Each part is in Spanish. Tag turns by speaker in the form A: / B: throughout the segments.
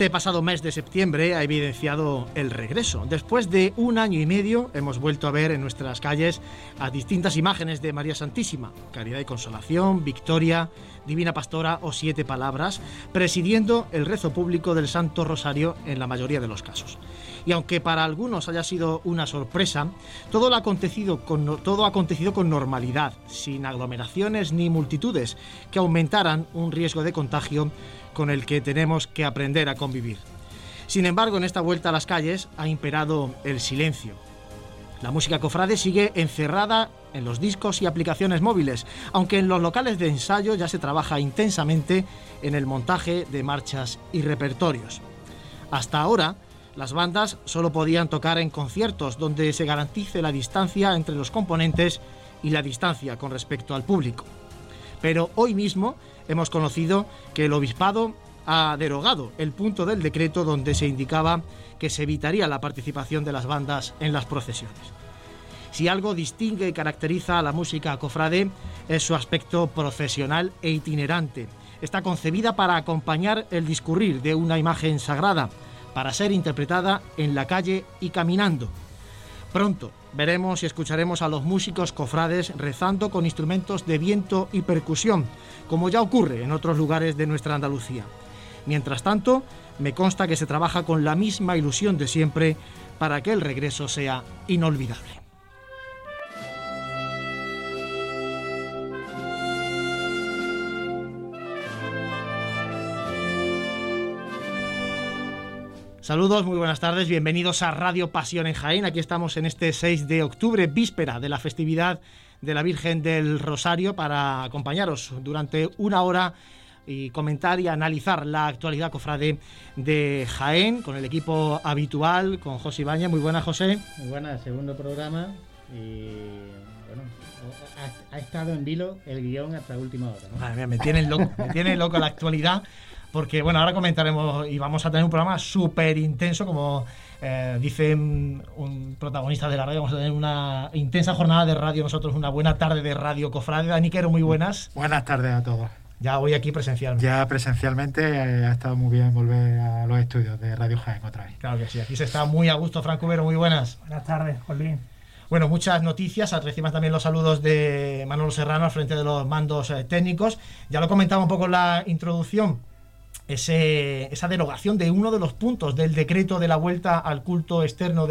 A: Este pasado mes de septiembre ha evidenciado el regreso. Después de un año y medio hemos vuelto a ver en nuestras calles a distintas imágenes de María Santísima, Caridad y Consolación, Victoria, Divina Pastora o Siete Palabras, presidiendo el rezo público del Santo Rosario en la mayoría de los casos. Y aunque para algunos haya sido una sorpresa, todo lo acontecido con, todo ha acontecido con normalidad, sin aglomeraciones ni multitudes que aumentaran un riesgo de contagio con el que tenemos que aprender a convivir. Sin embargo, en esta vuelta a las calles ha imperado el silencio. La música cofrade sigue encerrada en los discos y aplicaciones móviles, aunque en los locales de ensayo ya se trabaja intensamente en el montaje de marchas y repertorios. Hasta ahora, las bandas solo podían tocar en conciertos donde se garantice la distancia entre los componentes y la distancia con respecto al público. Pero hoy mismo hemos conocido que el obispado ha derogado el punto del decreto donde se indicaba que se evitaría la participación de las bandas en las procesiones. Si algo distingue y caracteriza a la música cofrade es su aspecto profesional e itinerante. Está concebida para acompañar el discurrir de una imagen sagrada, para ser interpretada en la calle y caminando. Pronto veremos y escucharemos a los músicos cofrades rezando con instrumentos de viento y percusión, como ya ocurre en otros lugares de nuestra Andalucía. Mientras tanto, me consta que se trabaja con la misma ilusión de siempre para que el regreso sea inolvidable. Saludos, muy buenas tardes, bienvenidos a Radio Pasión en Jaén. Aquí estamos en este 6 de octubre, víspera de la festividad de la Virgen del Rosario, para acompañaros durante una hora y comentar y analizar la actualidad cofrade de Jaén con el equipo habitual, con José Ibañez. Muy buenas, José.
B: Muy buenas, segundo programa y bueno, ha, estado en vilo el guion hasta última hora.
A: me tiene loco, me tiene loco la actualidad porque bueno, ahora comentaremos y vamos a tener un programa súper intenso, como eh, dice un protagonista de la radio, vamos a tener una intensa jornada de radio, nosotros una buena tarde de radio Cofrade. Daniquero, muy buenas.
C: Buenas tardes a todos.
A: Ya hoy aquí presencialmente.
C: Ya presencialmente eh, ha estado muy bien volver a los estudios de Radio Jaén otra vez.
A: Claro que sí, aquí se está muy a gusto, Franco Vero, muy buenas.
D: Buenas tardes, Jolín.
A: Bueno, muchas noticias. Recibimos también los saludos de Manolo Serrano al frente de los mandos eh, técnicos. Ya lo comentaba un poco en la introducción esa derogación de uno de los puntos del decreto de la vuelta al culto externo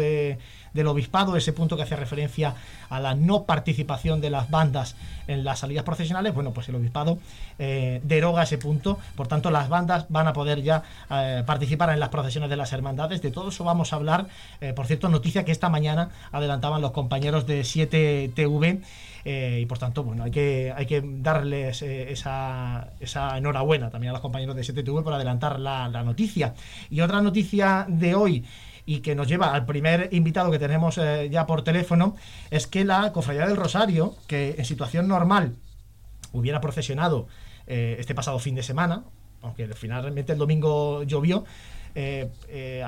A: del obispado, ese punto que hace referencia a la no participación de las bandas en las salidas profesionales, bueno, pues el obispado eh, deroga ese punto, por tanto las bandas van a poder ya eh, participar en las procesiones de las hermandades, de todo eso vamos a hablar, eh, por cierto, noticia que esta mañana adelantaban los compañeros de 7TV eh, y por tanto, bueno, hay que, hay que darles esa, esa, enhorabuena también a los compañeros de STTV por adelantar la, noticia. Y otra noticia de hoy y que nos lleva al primer invitado que tenemos eh, ya por teléfono, es que la Cofradía del Rosario, que en situación normal hubiera procesionado este pasado fin de semana, aunque finalmente el domingo llovió, eh, eh,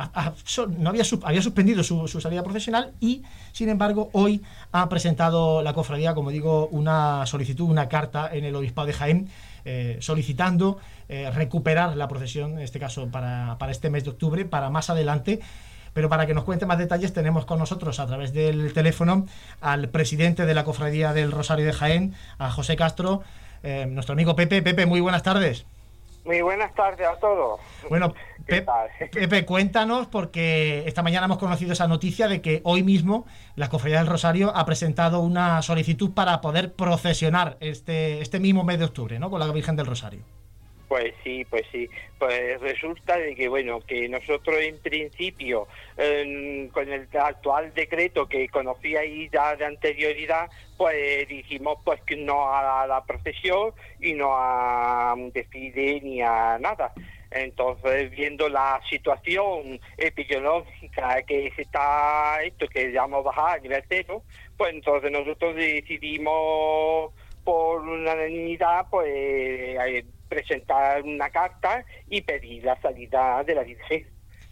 A: no había, había suspendido su, salida profesional y, sin embargo, hoy ha presentado la cofradía, como digo, una solicitud, una carta en el Obispado de Jaén. Eh, solicitando recuperar la procesión, en este caso para, para este mes de octubre, para más adelante pero para que nos cuente más detalles tenemos con nosotros a través del teléfono al presidente de la Cofradía del Rosario de Jaén, a José Castro, eh, nuestro amigo Pepe. Pepe, muy buenas tardes.
D: Muy buenas tardes a todos.
A: Bueno, Pepe, cuéntanos, porque esta mañana hemos conocido esa noticia de que hoy mismo la Cofradía del Rosario ha presentado una solicitud para poder procesionar este, este mismo mes de octubre, ¿no? Con la Virgen del Rosario.
D: Pues sí, pues sí. Pues resulta de que, bueno, que nosotros en principio, con el actual decreto que conocíais ya de anterioridad, pues dijimos pues que no a la procesión y no a un desfile ni a nada. Entonces, viendo la situación epidemiológica que se está, esto que a bajar a nivel cero, pues entonces nosotros decidimos por unanimidad, pues eh, presentar una carta y pedir la salida de la Virgen,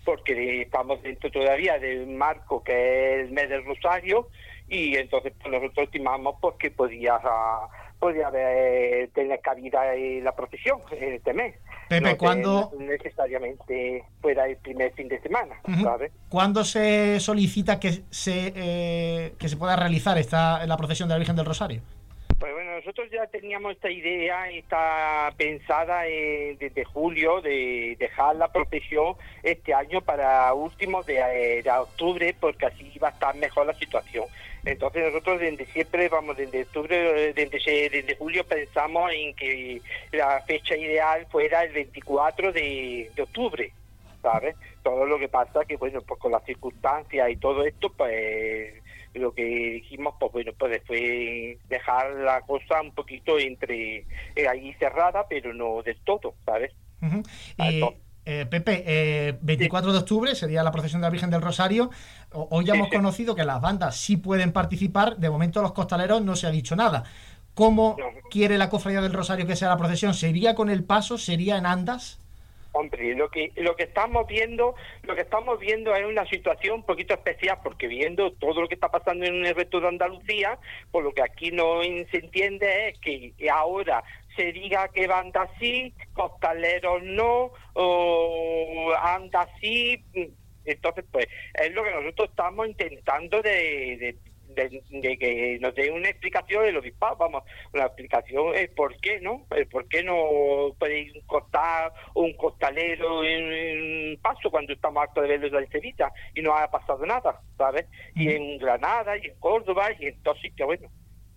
D: porque estamos dentro todavía del marco que es el mes del Rosario y entonces pues, nosotros estimamos pues, que podía, podía haber, tener cabida en la procesión en este mes.
A: Pepe, ¿cuándo...?
D: necesariamente fuera el primer fin de semana,
A: ¿Cuándo se solicita que se, eh, que se pueda realizar esta, la procesión de la Virgen del Rosario?
D: Nosotros ya teníamos esta idea, está pensada eh, desde julio de dejar la procesión este año para últimos de, eh, de, octubre, porque así va a estar mejor la situación. Entonces nosotros desde siempre, vamos, desde octubre, desde, desde julio pensamos en que la fecha ideal fuera el 24 de, de octubre, ¿sabes? Todo lo que pasa que, bueno, pues con las circunstancias y todo esto, pues lo que dijimos, pues bueno, pues después dejar la cosa un poquito entre eh, ahí cerrada, pero no del todo, ¿sabes?
A: y, eh, Pepe, 24 eh, de octubre sería la procesión de la Virgen del Rosario. hoy ya hemos conocido que las bandas sí pueden participar. De momento, los costaleros no se ha dicho nada. ¿Cómo quiere la cofradía del Rosario que sea la procesión? ¿Sería con el paso? ¿Sería en andas?
D: Hombre, lo que lo que estamos viendo, lo que estamos viendo es una situación un poquito especial, porque viendo todo lo que está pasando en el resto de Andalucía, por lo que aquí no se entiende es que ahora se diga que banda así, costaleros no, o anda así, entonces pues es lo que nosotros estamos intentando de, que nos dé una explicación de los disparos, vamos, una explicación es por qué, ¿no? El por qué no puede costar un costalero en, paso cuando estamos hartos de verlo en Sevilla y no ha pasado nada, ¿sabes? Y en Granada y en Córdoba y en todos sitios, bueno.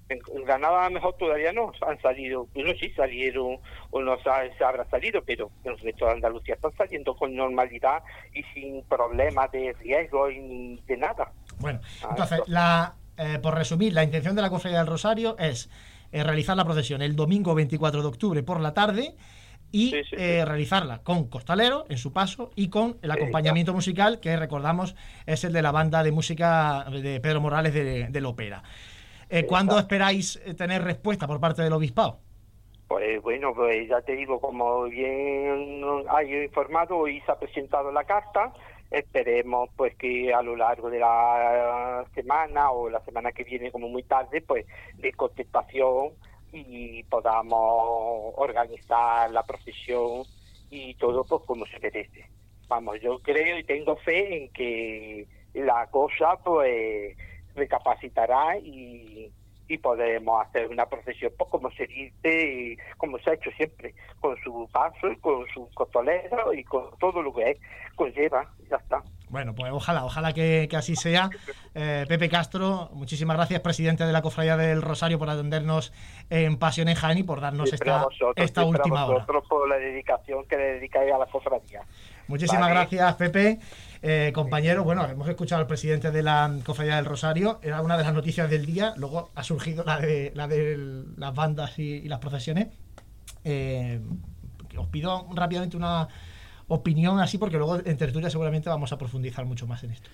D: En, Granada a lo mejor todavía no han salido, bueno sí salieron o no se, se habrá salido, pero en el resto de Andalucía están saliendo con normalidad y sin problemas de riesgo y de nada.
A: Bueno, ah, entonces la eh, por resumir, la intención de la Cofradía del Rosario es eh, realizar la procesión el domingo 24 de octubre por la tarde y eh, realizarla con Costalero en su paso y con el acompañamiento musical que recordamos es el de la banda de música de Pedro Morales de, de la ópera. ¿Cuándo esperáis tener respuesta por parte del obispado?
D: Pues bueno, pues ya te digo, como bien hay informado, hoy se ha presentado la carta, esperemos pues que a lo largo de la semana o la semana que viene como muy tarde pues de contestación y podamos organizar la procesión y todo pues como se merece. Vamos, yo creo y tengo fe en que la cosa pues recapacitará y y podemos hacer una procesión pues, como se dice, como se ha hecho siempre, con su paso y con su costolero y con todo lo que conlleva, ya está.
A: Bueno, pues ojalá, ojalá que, así sea. Eh, Pepe Castro, muchísimas gracias, presidente de la Cofradía del Rosario, por atendernos en Pasión en Jaén y por darnos esta, esta última hora.
D: por la dedicación que le dedicáis a la cofradía.
A: Muchísimas gracias, Pepe. Eh, compañero, bueno, hemos escuchado al presidente de la Cofradía del Rosario, era una de las noticias del día, luego ha surgido la de, la de las bandas y, las procesiones. Eh, os pido rápidamente una opinión así, porque luego en tertulia seguramente vamos a profundizar mucho más en esto.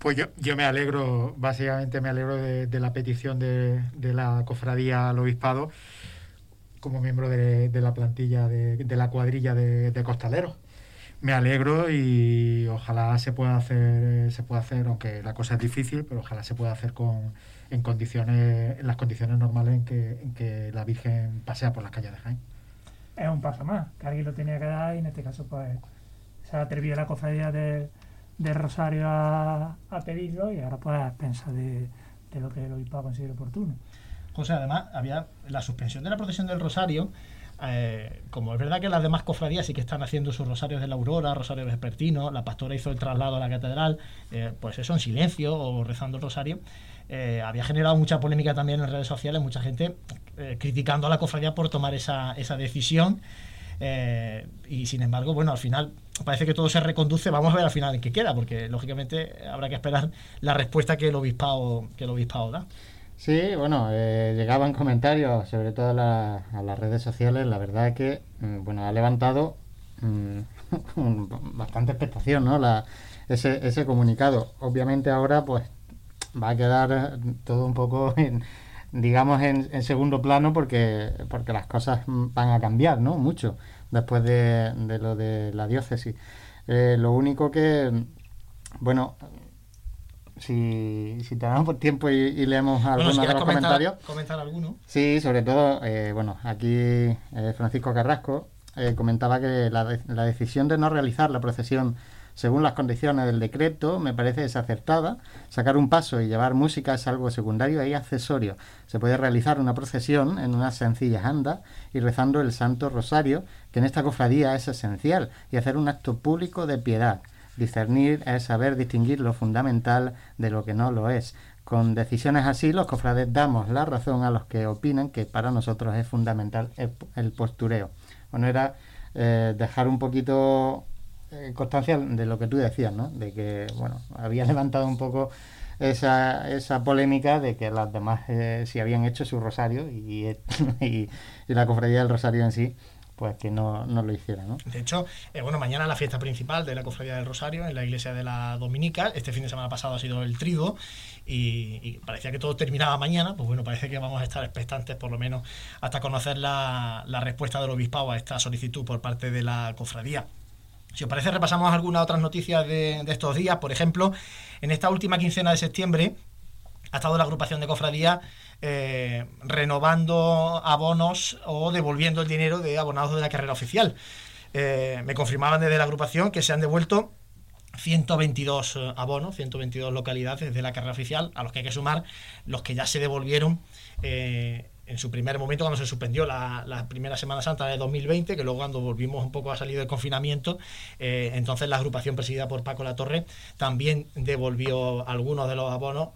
C: Pues yo, yo me alegro, básicamente me alegro de, la petición de, la cofradía al obispado como miembro de, la plantilla de, la cuadrilla de, costaleros. Me alegro y ojalá se pueda hacer, se pueda hacer, aunque la cosa es difícil, pero ojalá se pueda hacer con, en condiciones, en las condiciones normales en que, en que la Virgen pasea por las calles de Jaén
E: es un paso más, que alguien lo tenía que dar y en este caso pues se ha atrevido la cofradía del de Rosario a, a pedirlo y ahora pues a expensas de, de lo que el obispado considere oportuno.
A: José, además, había la suspensión de la procesión del Rosario. Eh, como es verdad que las demás cofradías sí que están haciendo sus rosarios de la aurora, rosarios vespertinos, la pastora hizo el traslado a la catedral, eh, pues eso en silencio o rezando el rosario, eh, había generado mucha polémica también en redes sociales, mucha gente criticando a la cofradía por tomar esa, esa decisión. y sin embargo, bueno, al final parece que todo se reconduce. Vamos a ver al final en qué queda, porque lógicamente habrá que esperar la respuesta que el obispado, que el obispado da.
B: Sí, bueno, eh, llegaban comentarios, sobre todo a, la- a las redes sociales. La verdad es que, mm, bueno, ha levantado mm, bastante expectación, ¿no? La, ese, ese comunicado. Obviamente ahora, pues, va a quedar eh, todo un poco, en, digamos, en, en segundo plano porque, porque las cosas mm, van a cambiar, ¿no? Mucho después de, de lo de la diócesis. Eh, lo único que, bueno, si, si tenemos por tiempo y, y leemos
A: Bueno,
B: algunos
A: si
B: de los
A: comentar,
B: comentarios.
A: comentar alguno.
B: Sí, sobre todo, eh, bueno, aquí eh, Francisco Carrasco eh, comentaba que la, de- la decisión de no realizar la procesión según las condiciones del decreto me parece desacertada. Sacar un paso y llevar música es algo secundario y accesorio. Se puede realizar una procesión en unas sencillas andas y rezando el Santo Rosario, que en esta cofradía es esencial, y hacer un acto público de piedad. Discernir es saber distinguir lo fundamental de lo que no lo es. Con decisiones así, los cofrades damos la razón a los que opinan que para nosotros es fundamental el, postureo. Bueno, era eh, dejar un poquito eh, constancia de lo que tú decías, ¿no? De que, bueno, había levantado un poco esa, esa polémica de que las demás eh, sí habían hecho su rosario y, y la cofradía del rosario en sí, pues que no, no lo hiciera, ¿no?
A: De hecho, eh, bueno, mañana la fiesta principal de la Cofradía del Rosario en la iglesia de la Dominica. Este fin de semana pasado ha sido el trigo y, parecía que todo terminaba mañana. Pues bueno, parece que vamos a estar expectantes por lo menos hasta conocer la, la respuesta del obispado a esta solicitud por parte de la cofradía. Si os parece, repasamos algunas otras noticias de, de estos días. Por ejemplo, en esta última quincena de septiembre ha estado la agrupación de cofradía eh, renovando abonos o devolviendo el dinero de abonados de la carrera oficial. Eh, me confirmaban desde la agrupación que se han devuelto 122 eh, abonos, 122 localidades de la carrera oficial, a los que hay que sumar los que ya se devolvieron en su primer momento cuando se suspendió la, la primera Semana Santa de 2020, que luego cuando volvimos un poco a salir del confinamiento, entonces la agrupación presidida por Paco Latorre también devolvió algunos de los abonos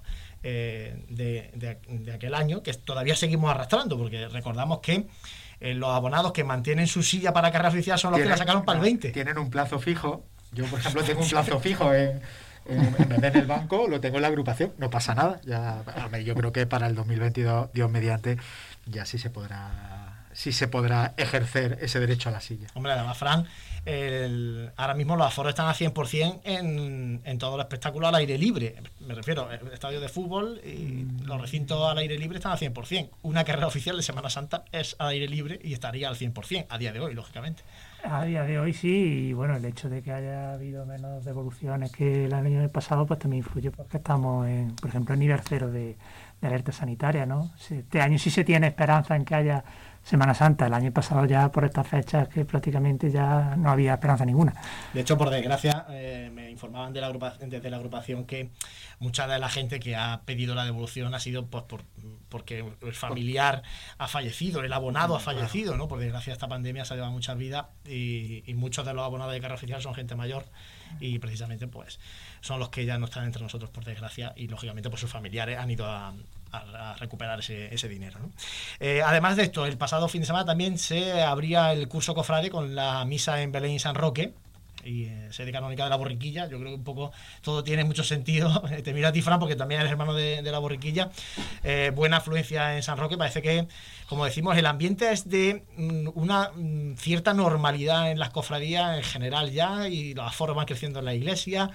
A: eh, de, de- de aquel año, que todavía seguimos arrastrando, porque recordamos que eh, los abonados que mantienen su silla para carrera oficial son los que la sacaron para el 20.
C: Tienen un plazo fijo. Yo, por ejemplo, tengo un plazo fijo en, en, en vez de en el banco, lo tengo en la agrupación. No pasa nada. Ya, yo creo que para el 2022, Dios mediante, ya sí se podrá, sí se podrá ejercer ese derecho a la silla.
A: Hombre, además, Fran, el- ahora mismo los aforos están a 100% en, en todo el espectáculo al aire libre. Me refiero, el estadio de fútbol y los recintos al aire libre están a 100%. Una carrera oficial de Semana Santa es al aire libre y estaría al 100% a día de hoy, lógicamente.
E: A día de hoy sí, y bueno, el hecho de que haya habido menos devoluciones que el año pasado, pues también influye porque estamos, en, por ejemplo, en nivel cero de, de alerta sanitaria, ¿no? Si Este año sí se tiene esperanza en que haya Semana Santa. El año pasado ya por estas fechas que prácticamente ya no había esperanza ninguna.
A: De hecho, por desgracia, eh, me informaban de la agrupa- desde la agrupación que mucha de la gente que ha pedido la devolución ha sido pues, por, porque el familiar ha fallecido, el abonado ha fallecido, ¿no? Por desgracia, esta pandemia se ha llevado muchas vidas y, y muchos de los abonados de carrera oficial son gente mayor y precisamente pues son los que ya no están entre nosotros por desgracia y lógicamente pues sus familiares han ido a, a- a recuperar ese, ese dinero. ¿no? Eh, además de esto, el pasado fin de semana también se abría el curso cofrade con la misa en Belén y San Roque y eh, sede canónica de la borriquilla. Yo creo que un poco todo tiene mucho sentido. Te miro a ti, Fran, porque también eres hermano de, de la borriquilla. Eh, buena afluencia en San Roque. Parece que, como decimos, el ambiente es de mm, una mm, cierta normalidad en las cofradías en general ya y los aforos van creciendo en la iglesia.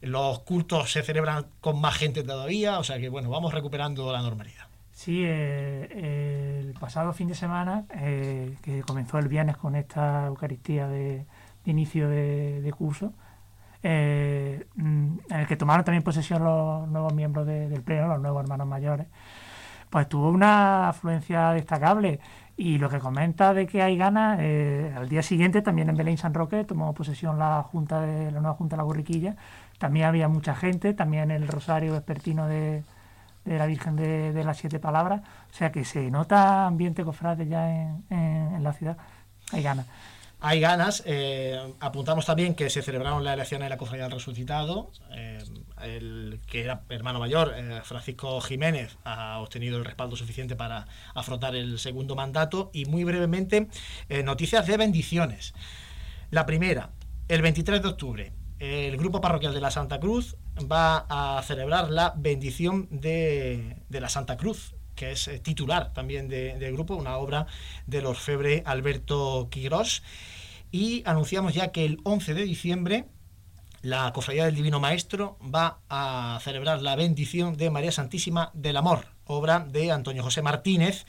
A: Los cultos se celebran con más gente todavía. O sea que, bueno, vamos recuperando la normalidad.
E: Sí, eh, el pasado fin de semana, eh, que comenzó el viernes con esta Eucaristía de, de inicio de, de curso, eh, mm, en el que tomaron también posesión los nuevos miembros de- del Pleno, los nuevos hermanos mayores, pues tuvo una afluencia destacable Y lo que comenta de que hay ganas, eh, al día siguiente también en Belén San Roque tomó posesión la junta de la nueva junta de la Borriquilla. También había mucha gente, también el rosario vespertino de, de la Virgen de, las Siete Palabras. O sea que se nota ambiente cofrade ya en, en la ciudad. Hay ganas
A: hay ganas. Eh, apuntamos también que se celebraron las elecciones de la Cofradía del Resucitado. Eh, el que era hermano mayor, eh, Francisco Jiménez, ha obtenido el respaldo suficiente para afrontar el segundo mandato. Y muy brevemente, noticias de bendiciones. La primera, el 23 de octubre, el Grupo Parroquial de la Santa Cruz va a celebrar la bendición de, de la Santa Cruz que es titular también del de grupo, una obra del orfebre Alberto Quirós. Y anunciamos ya que el 11 de diciembre la Cofradía del Divino Maestro va a celebrar la bendición de María Santísima del Amor, obra de Antonio José Martínez,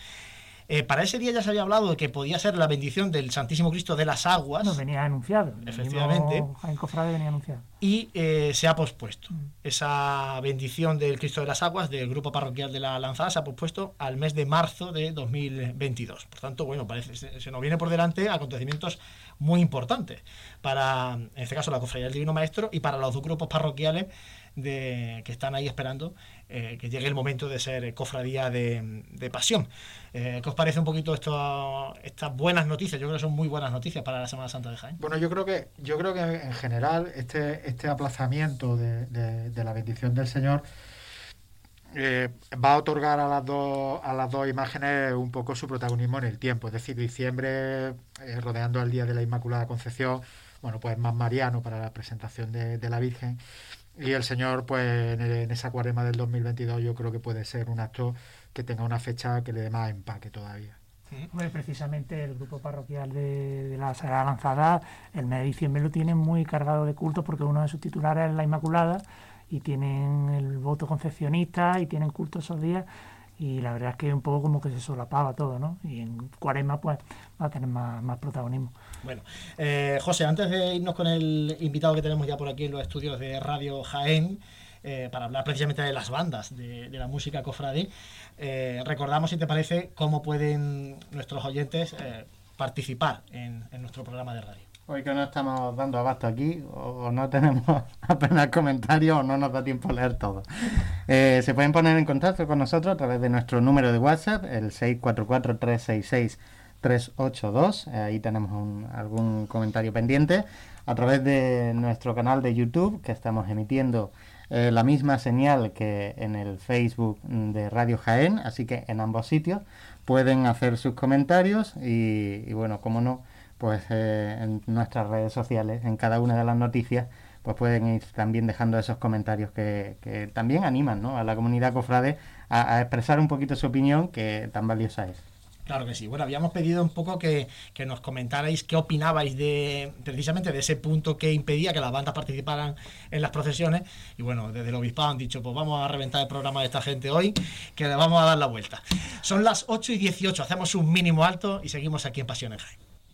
A: eh, para ese día ya se había hablado de que podía ser la bendición del Santísimo Cristo de las Aguas.
E: No, venía anunciado.
A: Efectivamente.
E: En Cofrade venía anunciado.
A: Y eh, se ha pospuesto. Mm. Esa bendición del Cristo de las Aguas del Grupo Parroquial de la Lanzada se ha pospuesto al mes de marzo de 2022. Por tanto, bueno, parece se nos viene por delante acontecimientos muy importantes para, en este caso, la Cofradía del Divino Maestro y para los dos grupos parroquiales de, que están ahí esperando eh, que llegue el momento de ser cofradía de, pasión. Eh, ¿Qué os parece un poquito esto, estas buenas noticias? Yo creo que son muy buenas noticias para la Semana Santa de Jaén.
C: Bueno, yo creo que, yo creo que en general este, este aplazamiento de, la bendición del Señor eh, va a otorgar a las, dos, a las dos imágenes un poco su protagonismo en el tiempo. Es decir, diciembre, rodeando el Día de la Inmaculada Concepción, bueno, pues más mariano para la presentación de, de la Virgen. Y el Señor, pues en, esa cuarema del 2022 yo creo que puede ser un acto que tenga una fecha que le dé más empaque todavía.
E: precisamente el grupo parroquial de, la Sagrada Lanzada, el mes de diciembre lo tiene muy cargado de culto porque uno de sus titulares es la Inmaculada y tienen el voto concepcionista y tienen culto esos días y la verdad es que un poco como que se solapaba todo, ¿no? Y en Cuarema pues va a tener más, más protagonismo.
A: Bueno, eh, José, antes de irnos con el invitado que tenemos ya por aquí en los estudios de Radio Jaén, eh, para hablar precisamente de las bandas, de, la música cofradí, eh, recordamos, si te parece, cómo pueden nuestros oyentes participar en, nuestro programa de radio.
B: Hoy que no estamos dando abasto aquí, o, no tenemos apenas comentarios, o no nos da tiempo a leer todo. se pueden poner en contacto con nosotros a través de nuestro número de WhatsApp, el 644 366 382. Eh, ahí tenemos algún comentario pendiente. A través de nuestro canal de YouTube, que estamos emitiendo eh, la misma señal que en el Facebook de Radio Jaén, así que en ambos sitios pueden hacer sus comentarios y, bueno, como no, pues eh, en nuestras redes sociales, en cada una de las noticias, pues pueden ir también dejando esos comentarios que, también animan a la comunidad cofrade a expresar un poquito su opinión, que tan valiosa es.
A: Claro que sí. Bueno, habíamos pedido un poco que, nos comentarais qué opinabais de precisamente de ese punto que impedía que las bandas participaran en las procesiones. Y bueno, desde el obispado han dicho, pues vamos a reventar el programa de esta gente hoy, que le vamos a dar la vuelta. Son las 8 y 18, hacemos un mínimo alto y seguimos aquí en Pasiones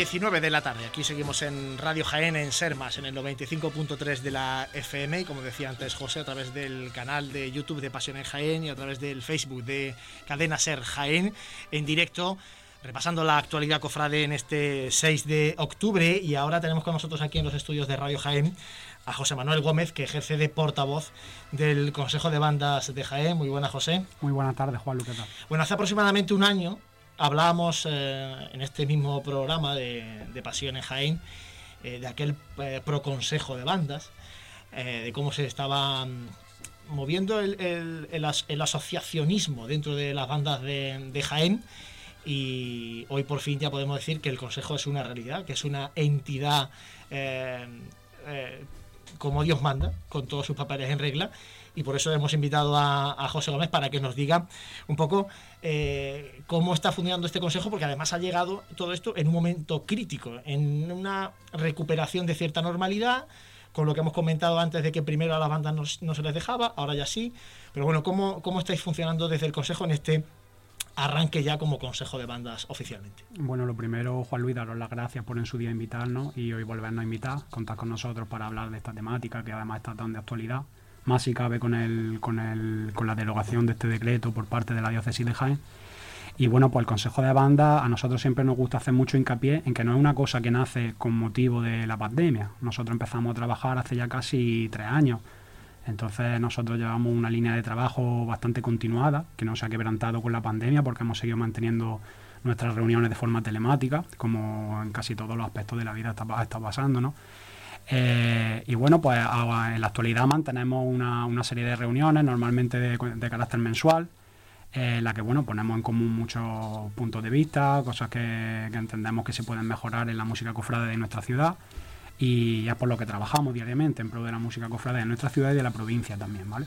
A: 19 de la tarde. Aquí seguimos en Radio Jaén, en Sermas, en el 95.3 de la FM. Y como decía antes José, a través del canal de YouTube de Pasión en Jaén y a través del Facebook de Cadena Ser Jaén, en directo, repasando la actualidad cofrade en este 6 de octubre. Y ahora tenemos con nosotros aquí en los estudios de Radio Jaén a José Manuel Gómez, que ejerce de portavoz del Consejo de Bandas de Jaén. Muy buena, José.
F: Muy buena tarde, Juan Luqueta.
A: Bueno, hace aproximadamente un año hablábamos eh, en este mismo programa de, de Pasión en Jaén de aquel proconsejo de bandas, de cómo se estaba mm, moviendo el, asociacionismo dentro de las bandas de, Jaén. Y hoy por fin ya podemos decir que el Consejo es una realidad, que es una entidad como Dios manda, con todos sus papeles en regla. Y por eso hemos invitado a, José Gómez para que nos diga un poco eh, cómo está funcionando este consejo, porque además ha llegado todo esto en un momento crítico, en una recuperación de cierta normalidad, con lo que hemos comentado antes de que primero a las bandas no, se les dejaba, ahora ya sí, pero bueno, ¿cómo, ¿cómo estáis funcionando desde el consejo en este arranque ya como consejo de bandas oficialmente.
F: Bueno, lo primero, Juan Luis, daros las gracias por en su día invitarnos y hoy volvernos a invitar, contar con nosotros para hablar de esta temática que además está tan de actualidad más si cabe con, el, con, el, con la derogación de este decreto por parte de la diócesis de Jaén. Y bueno, pues el Consejo de Banda a nosotros siempre nos gusta hacer mucho hincapié en que no es una cosa que nace con motivo de la pandemia. Nosotros empezamos a trabajar hace ya casi tres años. Entonces nosotros llevamos una línea de trabajo bastante continuada, que no se ha quebrantado con la pandemia porque hemos seguido manteniendo nuestras reuniones de forma telemática, como en casi todos los aspectos de la vida está, está pasando. Eh, y bueno, pues en la actualidad mantenemos una, una serie de reuniones, normalmente de, carácter mensual, en la que bueno, ponemos en común muchos puntos de vista, cosas que, entendemos que se pueden mejorar en la música cofrade de nuestra ciudad y es por lo que trabajamos diariamente en pro de la música cofrade de nuestra ciudad y de la provincia también, ¿vale?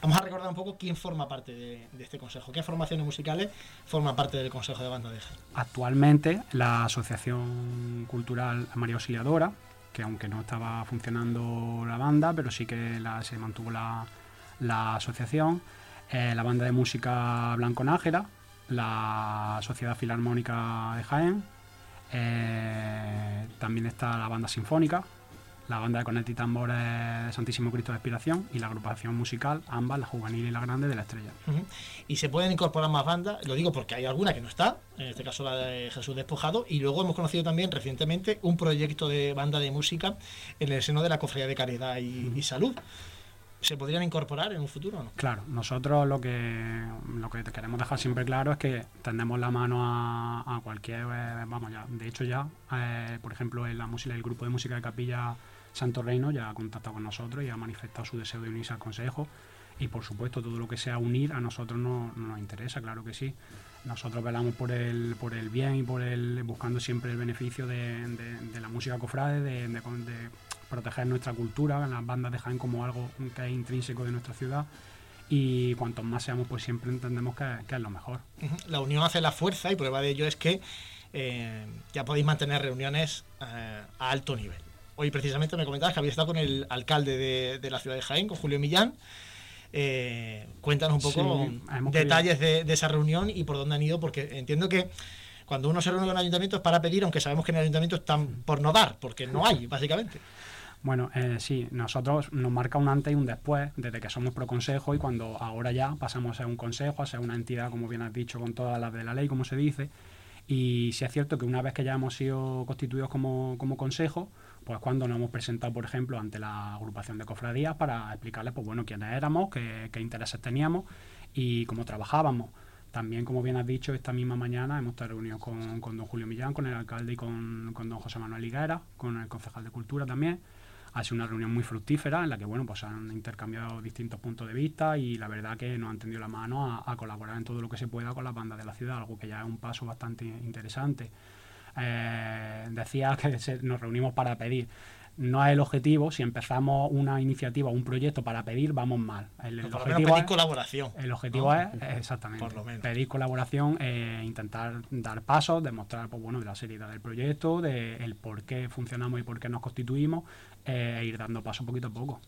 A: Vamos a recordar un poco quién forma parte de, este consejo, qué formaciones musicales forman parte del consejo de banda de Jaén.
F: Actualmente la Asociación Cultural María Auxiliadora, que aunque no estaba funcionando la banda, pero sí que se mantuvo la, asociación, eh, la banda de música Blanco Nájera, la Sociedad Filarmónica de Jaén, eh, también está la banda sinfónica, la banda de cornet y tambores de Santísimo Cristo de Expiración y la agrupación musical, ambas, la juvenil y la grande de la estrella.
A: Y se pueden incorporar más bandas, lo digo porque hay alguna que no está, en este caso la de Jesús Despojado, y luego hemos conocido también recientemente un proyecto de banda de música en el seno de la Cofradía de Caridad y, Salud. ¿Se podrían incorporar en un futuro o no?
F: Claro, nosotros lo que lo que queremos dejar siempre claro es que tendemos la mano a, cualquier, eh, vamos ya, de hecho ya, eh, por ejemplo, en la música, el grupo de música de capilla Santo Reino ya ha contactado con nosotros y ha manifestado su deseo de unirse al Consejo y por supuesto todo lo que sea unir a nosotros no, nos interesa, claro que sí. Nosotros velamos por el, por el bien y por el buscando siempre el beneficio de, la música cofrade, de, proteger nuestra cultura, las bandas de Jaén como algo que es intrínseco de nuestra ciudad y cuantos más seamos pues siempre entendemos que, es lo mejor.
A: La unión hace la fuerza y prueba de ello es que eh, ya podéis mantener reuniones eh, a alto nivel. Hoy precisamente me comentabas que había estado con el alcalde de, la ciudad de Jaén, con Julio Millán. Eh, cuéntanos un poco detalles de, esa reunión y por dónde han ido, porque entiendo que cuando uno se reúne con el ayuntamiento es para pedir, aunque sabemos que en el ayuntamiento están por no dar, porque no hay, básicamente.
F: Bueno, eh, sí, nosotros nos marca un antes y un después desde que somos pro consejo y cuando ahora ya pasamos a ser un consejo, a ser una entidad, como bien has dicho, con todas las de la ley, como se dice. Y si es cierto que una vez que ya hemos sido constituidos como, como consejo, pues cuando nos hemos presentado, por ejemplo, ante la agrupación de cofradías para explicarles, pues bueno, quiénes éramos, qué, intereses teníamos y cómo trabajábamos. También, como bien has dicho, esta misma mañana hemos estado reunidos con, con don Julio Millán, con el alcalde y con, con, don José Manuel Higuera, con el concejal de Cultura también. Ha sido una reunión muy fructífera en la que bueno, pues han intercambiado distintos puntos de vista y la verdad que nos han tendido la mano a, a colaborar en todo lo que se pueda con las bandas de la ciudad, algo que ya es un paso bastante interesante. Eh, decía que nos reunimos para pedir. No es el objetivo, si empezamos una iniciativa, un proyecto para pedir, vamos mal.
A: El, objetivo pedir es, colaboración.
F: El objetivo es, exactamente, pedir colaboración, intentar dar pasos, demostrar pues, bueno, de la seriedad del proyecto, de el por qué funcionamos y por qué nos constituimos, e ir dando paso poquito a poco.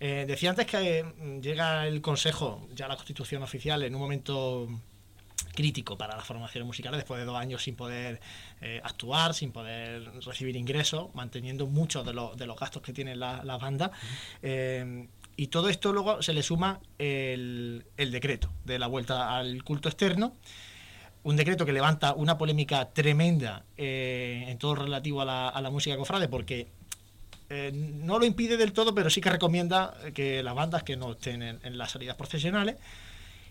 A: Eh, decía antes que mm, llega el Consejo, ya la Constitución oficial, en un momento crítico para las formaciones musicales después de dos años sin poder eh, actuar, sin poder recibir ingresos, manteniendo muchos de, los, de los gastos que tiene la, la banda. Eh, y todo esto luego se le suma el, el, decreto de la vuelta al culto externo, un decreto que levanta una polémica tremenda eh, en todo relativo a la, a la música cofrade, porque no lo impide del todo, pero sí que recomienda que las bandas que no estén en, en las salidas profesionales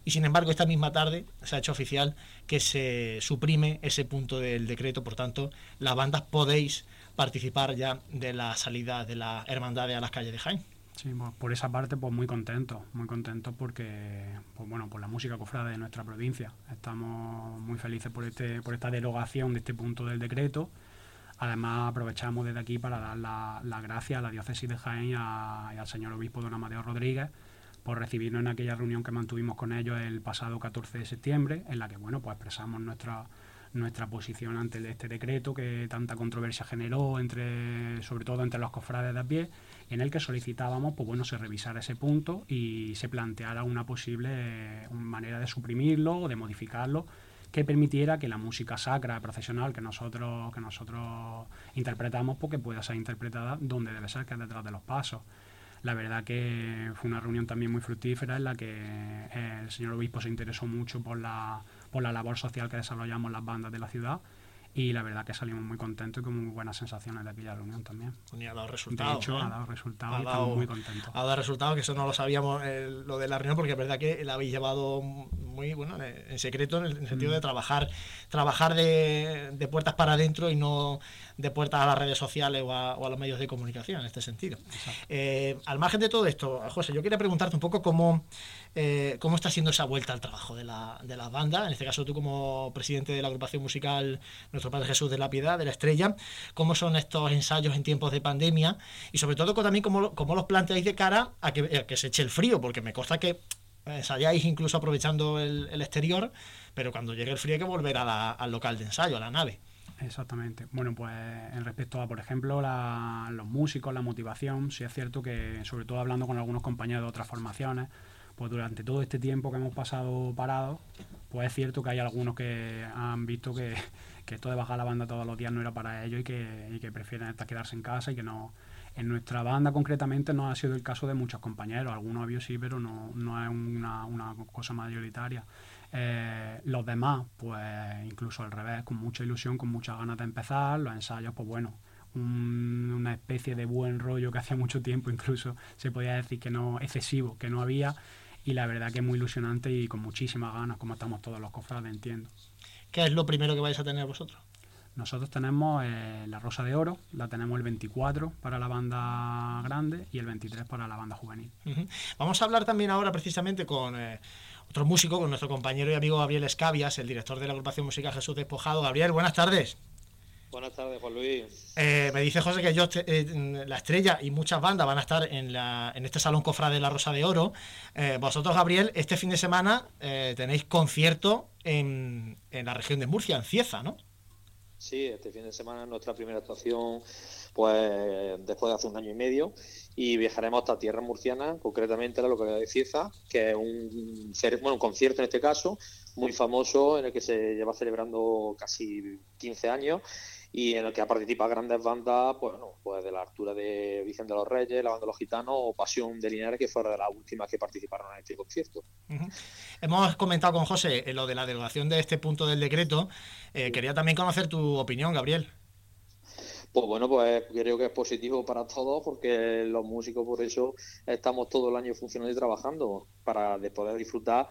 A: y sin embargo esta misma tarde se ha hecho oficial que se suprime ese punto del decreto, por tanto las bandas podéis participar ya de la salida de la hermandad a las calles de Jaén.
F: Sí, por esa parte pues muy contento, muy contento porque pues bueno, por la música cofrada de nuestra provincia. Estamos muy felices por este por esta derogación de este punto del decreto. Además aprovechamos desde aquí para dar las la gracias a la diócesis de Jaén y, al señor obispo don Amadeo Rodríguez por recibirnos en aquella reunión que mantuvimos con ellos el pasado 14 de septiembre, en la que bueno, pues expresamos nuestra nuestra posición ante este decreto que tanta controversia generó entre sobre todo entre los cofrades de a pie en el que solicitábamos pues bueno se revisara ese punto y se planteara una posible eh, manera de suprimirlo o de modificarlo que permitiera que la música sacra profesional que nosotros que nosotros interpretamos porque pues pueda ser interpretada donde debe ser que es detrás de los pasos la verdad que fue una reunión también muy fructífera en la que eh, el señor obispo se interesó mucho por la, por la labor social que desarrollamos las bandas de la ciudad y la verdad que salimos muy contentos y con muy buenas sensaciones de aquella reunión también.
A: Y ha dado resultados.
F: De hecho,
A: ¿eh?
F: ha dado resultados y estamos muy contentos.
A: Ha dado resultados, que eso no lo sabíamos, eh, lo de la reunión, porque es verdad que la habéis llevado muy bueno en secreto, en el sentido de mm. trabajar trabajar de, de, puertas para adentro y no de puertas a las redes sociales o a, los medios de comunicación, en este sentido. Eh, al margen de todo esto, José, yo quería preguntarte un poco cómo eh, ¿Cómo está siendo esa vuelta al trabajo de la, de la banda? En este caso tú como presidente de la agrupación musical Nuestro Padre Jesús de la Piedad, de la Estrella, ¿cómo son estos ensayos en tiempos de pandemia? Y sobre todo también cómo, cómo los planteáis de cara a que, que se eche el frío, porque me consta que ensayáis incluso aprovechando el, exterior, pero cuando llegue el frío hay que volver al local de ensayo, a la nave.
F: Exactamente. Bueno, pues en respecto a, por ejemplo, los músicos, la motivación, sí es cierto que, sobre todo hablando con algunos compañeros de otras formaciones, pues durante todo este tiempo que hemos pasado parados, pues es cierto que hay algunos que han visto que, esto de bajar la banda todos los días no era para ellos y que, que prefieren estar quedarse en casa y que no... En nuestra banda concretamente no ha sido el caso de muchos compañeros, algunos había sí, pero no, no es una, una cosa mayoritaria. Eh, los demás, pues incluso al revés, con mucha ilusión, con muchas ganas de empezar, los ensayos, pues bueno, una especie de buen rollo que hacía mucho tiempo incluso se podía decir que no excesivo, que no había y la verdad que es muy ilusionante y con muchísimas ganas, como estamos todos los cofrades, entiendo.
A: ¿Qué es lo primero que vais a tener vosotros?
F: Nosotros tenemos eh, la Rosa de Oro, la tenemos el 24 para la banda grande y el 23 para la banda juvenil.
A: Vamos a hablar también ahora precisamente con eh, otro músico, con nuestro compañero y amigo Gabriel Escabias, el director de la agrupación musical Jesús Despojado. Gabriel, buenas tardes.
G: Buenas tardes, Juan Luis.
A: Eh, me dice José que yo, eh, la estrella y muchas bandas van a estar en, la, en este Salón Cofra de la Rosa de Oro. Eh, vosotros, Gabriel, este fin de semana tenéis concierto en, en, la región de Murcia, en Cieza, ¿no?
G: Sí, este fin de semana es nuestra primera actuación, pues después de hace un año y medio, y viajaremos hasta tierra murciana, concretamente a la localidad de Cieza, que es un, bueno, un concierto en este caso, muy famoso, en el que se lleva celebrando casi 15 años y en el que ha participado grandes bandas, pues, bueno, pues de la altura de Vicente de los Reyes, la banda de los Gitanos o Pasión de Linares, que fueron de las últimas que participaron en este concierto.
A: Hemos comentado con José lo de la derogación de este punto del decreto. Eh, quería también conocer tu opinión, Gabriel.
G: Pues bueno, pues creo que es positivo para todos porque los músicos por eso estamos todo el año funcionando y trabajando para poder disfrutar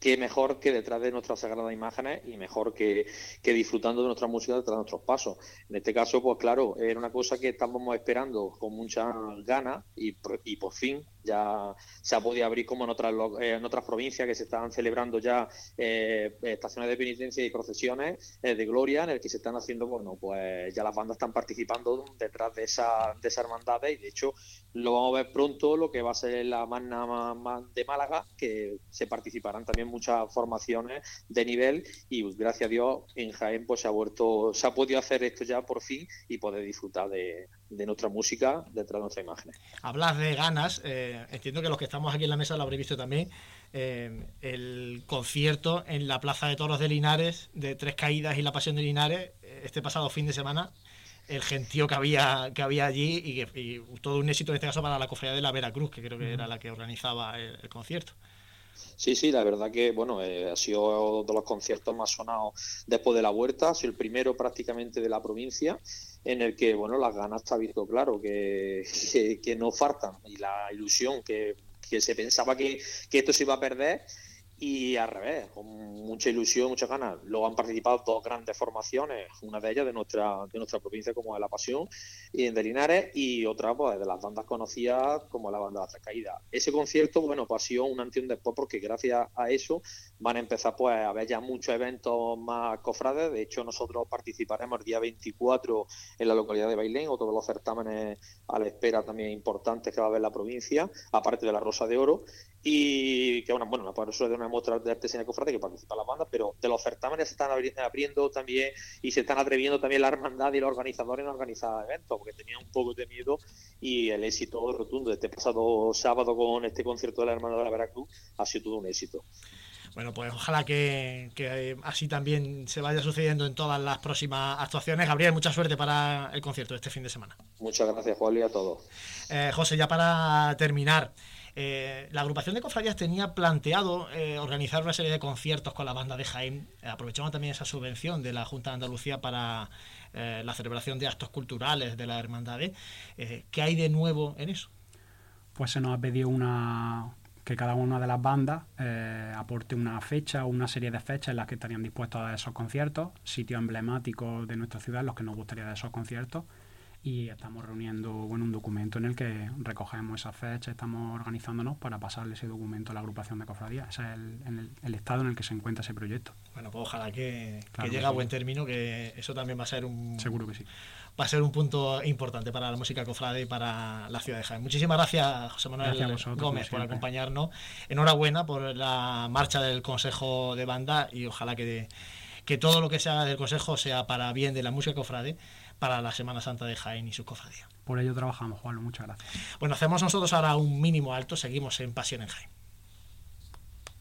G: qué mejor que detrás de nuestras sagradas imágenes y mejor que, disfrutando de nuestra música detrás de nuestros pasos. En este caso, pues claro, era una cosa que estábamos esperando con muchas ganas y, y por fin ya se ha podido abrir como en otras, eh, en otras provincias que se estaban celebrando ya eh, estaciones de penitencia y procesiones eh, de gloria en el que se están haciendo, bueno, pues ya las bandas están participando detrás de esa, de esa hermandades y de hecho lo vamos a ver pronto lo que va a ser la magna de Málaga, que se participarán también muchas formaciones de nivel y pues, gracias a Dios en Jaén pues se ha vuelto, se ha podido hacer esto ya por fin y poder disfrutar de, de nuestra música detrás de nuestras imágenes.
A: Hablas de ganas, eh, entiendo que los que estamos aquí en la mesa lo habréis visto también, eh, el concierto en la Plaza de Toros de Linares, de Tres Caídas y la Pasión de Linares, eh, este pasado fin de semana, el gentío que había, que había allí y, todo un éxito en este caso para la cofradía de la Veracruz, que creo que era la que organizaba el, concierto.
G: Sí, sí, la verdad que bueno, ha sido de los conciertos más sonados después de la huerta, ha sido el primero prácticamente de la provincia en el que bueno las ganas está visto claro que, que, no faltan y la ilusión que, que se pensaba que, que, esto se iba a perder y al revés, con mucha ilusión, muchas ganas. Luego han participado dos grandes formaciones, una de ellas de nuestra, de nuestra provincia como es La Pasión y de Linares y otra pues de las bandas conocidas como la banda de la Caída. Ese concierto, bueno, pues ha sido un antes un después porque gracias a eso van a empezar pues a haber ya muchos eventos más cofrades. De hecho, nosotros participaremos el día 24 en la localidad de Bailén, otro de los certámenes a la espera también importantes que va a haber la provincia, aparte de la Rosa de Oro y que una, bueno, por eso de una muestra de artesanía cofrade que participa la banda, pero de los certámenes se están abriendo también y se están atreviendo también la hermandad y los organizadores en organizar eventos, porque tenían un poco de miedo y el éxito rotundo de este pasado sábado con este concierto de la hermandad de la Veracruz ha sido todo un éxito.
A: Bueno, pues ojalá que, así también se vaya sucediendo en todas las próximas actuaciones. Gabriel, mucha suerte para el concierto de este fin de semana.
G: Muchas gracias, Juan, y a todos.
A: Eh, José, ya para terminar, eh, la agrupación de cofradías tenía planteado eh, organizar una serie de conciertos con la banda de Jaén, aprovechando también esa subvención de la Junta de Andalucía para eh, la celebración de actos culturales de la hermandad. ¿Qué hay de nuevo en eso?
F: Pues se nos ha pedido una que cada una de las bandas aporte una fecha o una serie de fechas en las que estarían dispuestos a dar esos conciertos, sitios emblemáticos de nuestra ciudad, los que nos gustaría dar esos conciertos y estamos reuniendo bueno, un documento en el que recogemos esa fecha, estamos organizándonos para pasarle ese documento a la agrupación de cofradías. Ese es el, estado en el que se encuentra ese proyecto.
A: Bueno, pues ojalá que, llegue a buen término, que eso también va a ser un...
F: Seguro que sí.
A: Va a ser un punto importante para la música cofrade y para la ciudad de Jaén. Muchísimas gracias, José Manuel Gómez, por acompañarnos. Enhorabuena por la marcha del Consejo de Banda y ojalá que, que todo lo que se haga del Consejo sea para bien de la música cofrade para la Semana Santa de Jaén y su cofradía.
F: Por ello trabajamos, Juan, muchas gracias.
A: Bueno, hacemos nosotros ahora un mínimo alto, seguimos en Pasión en Jaén.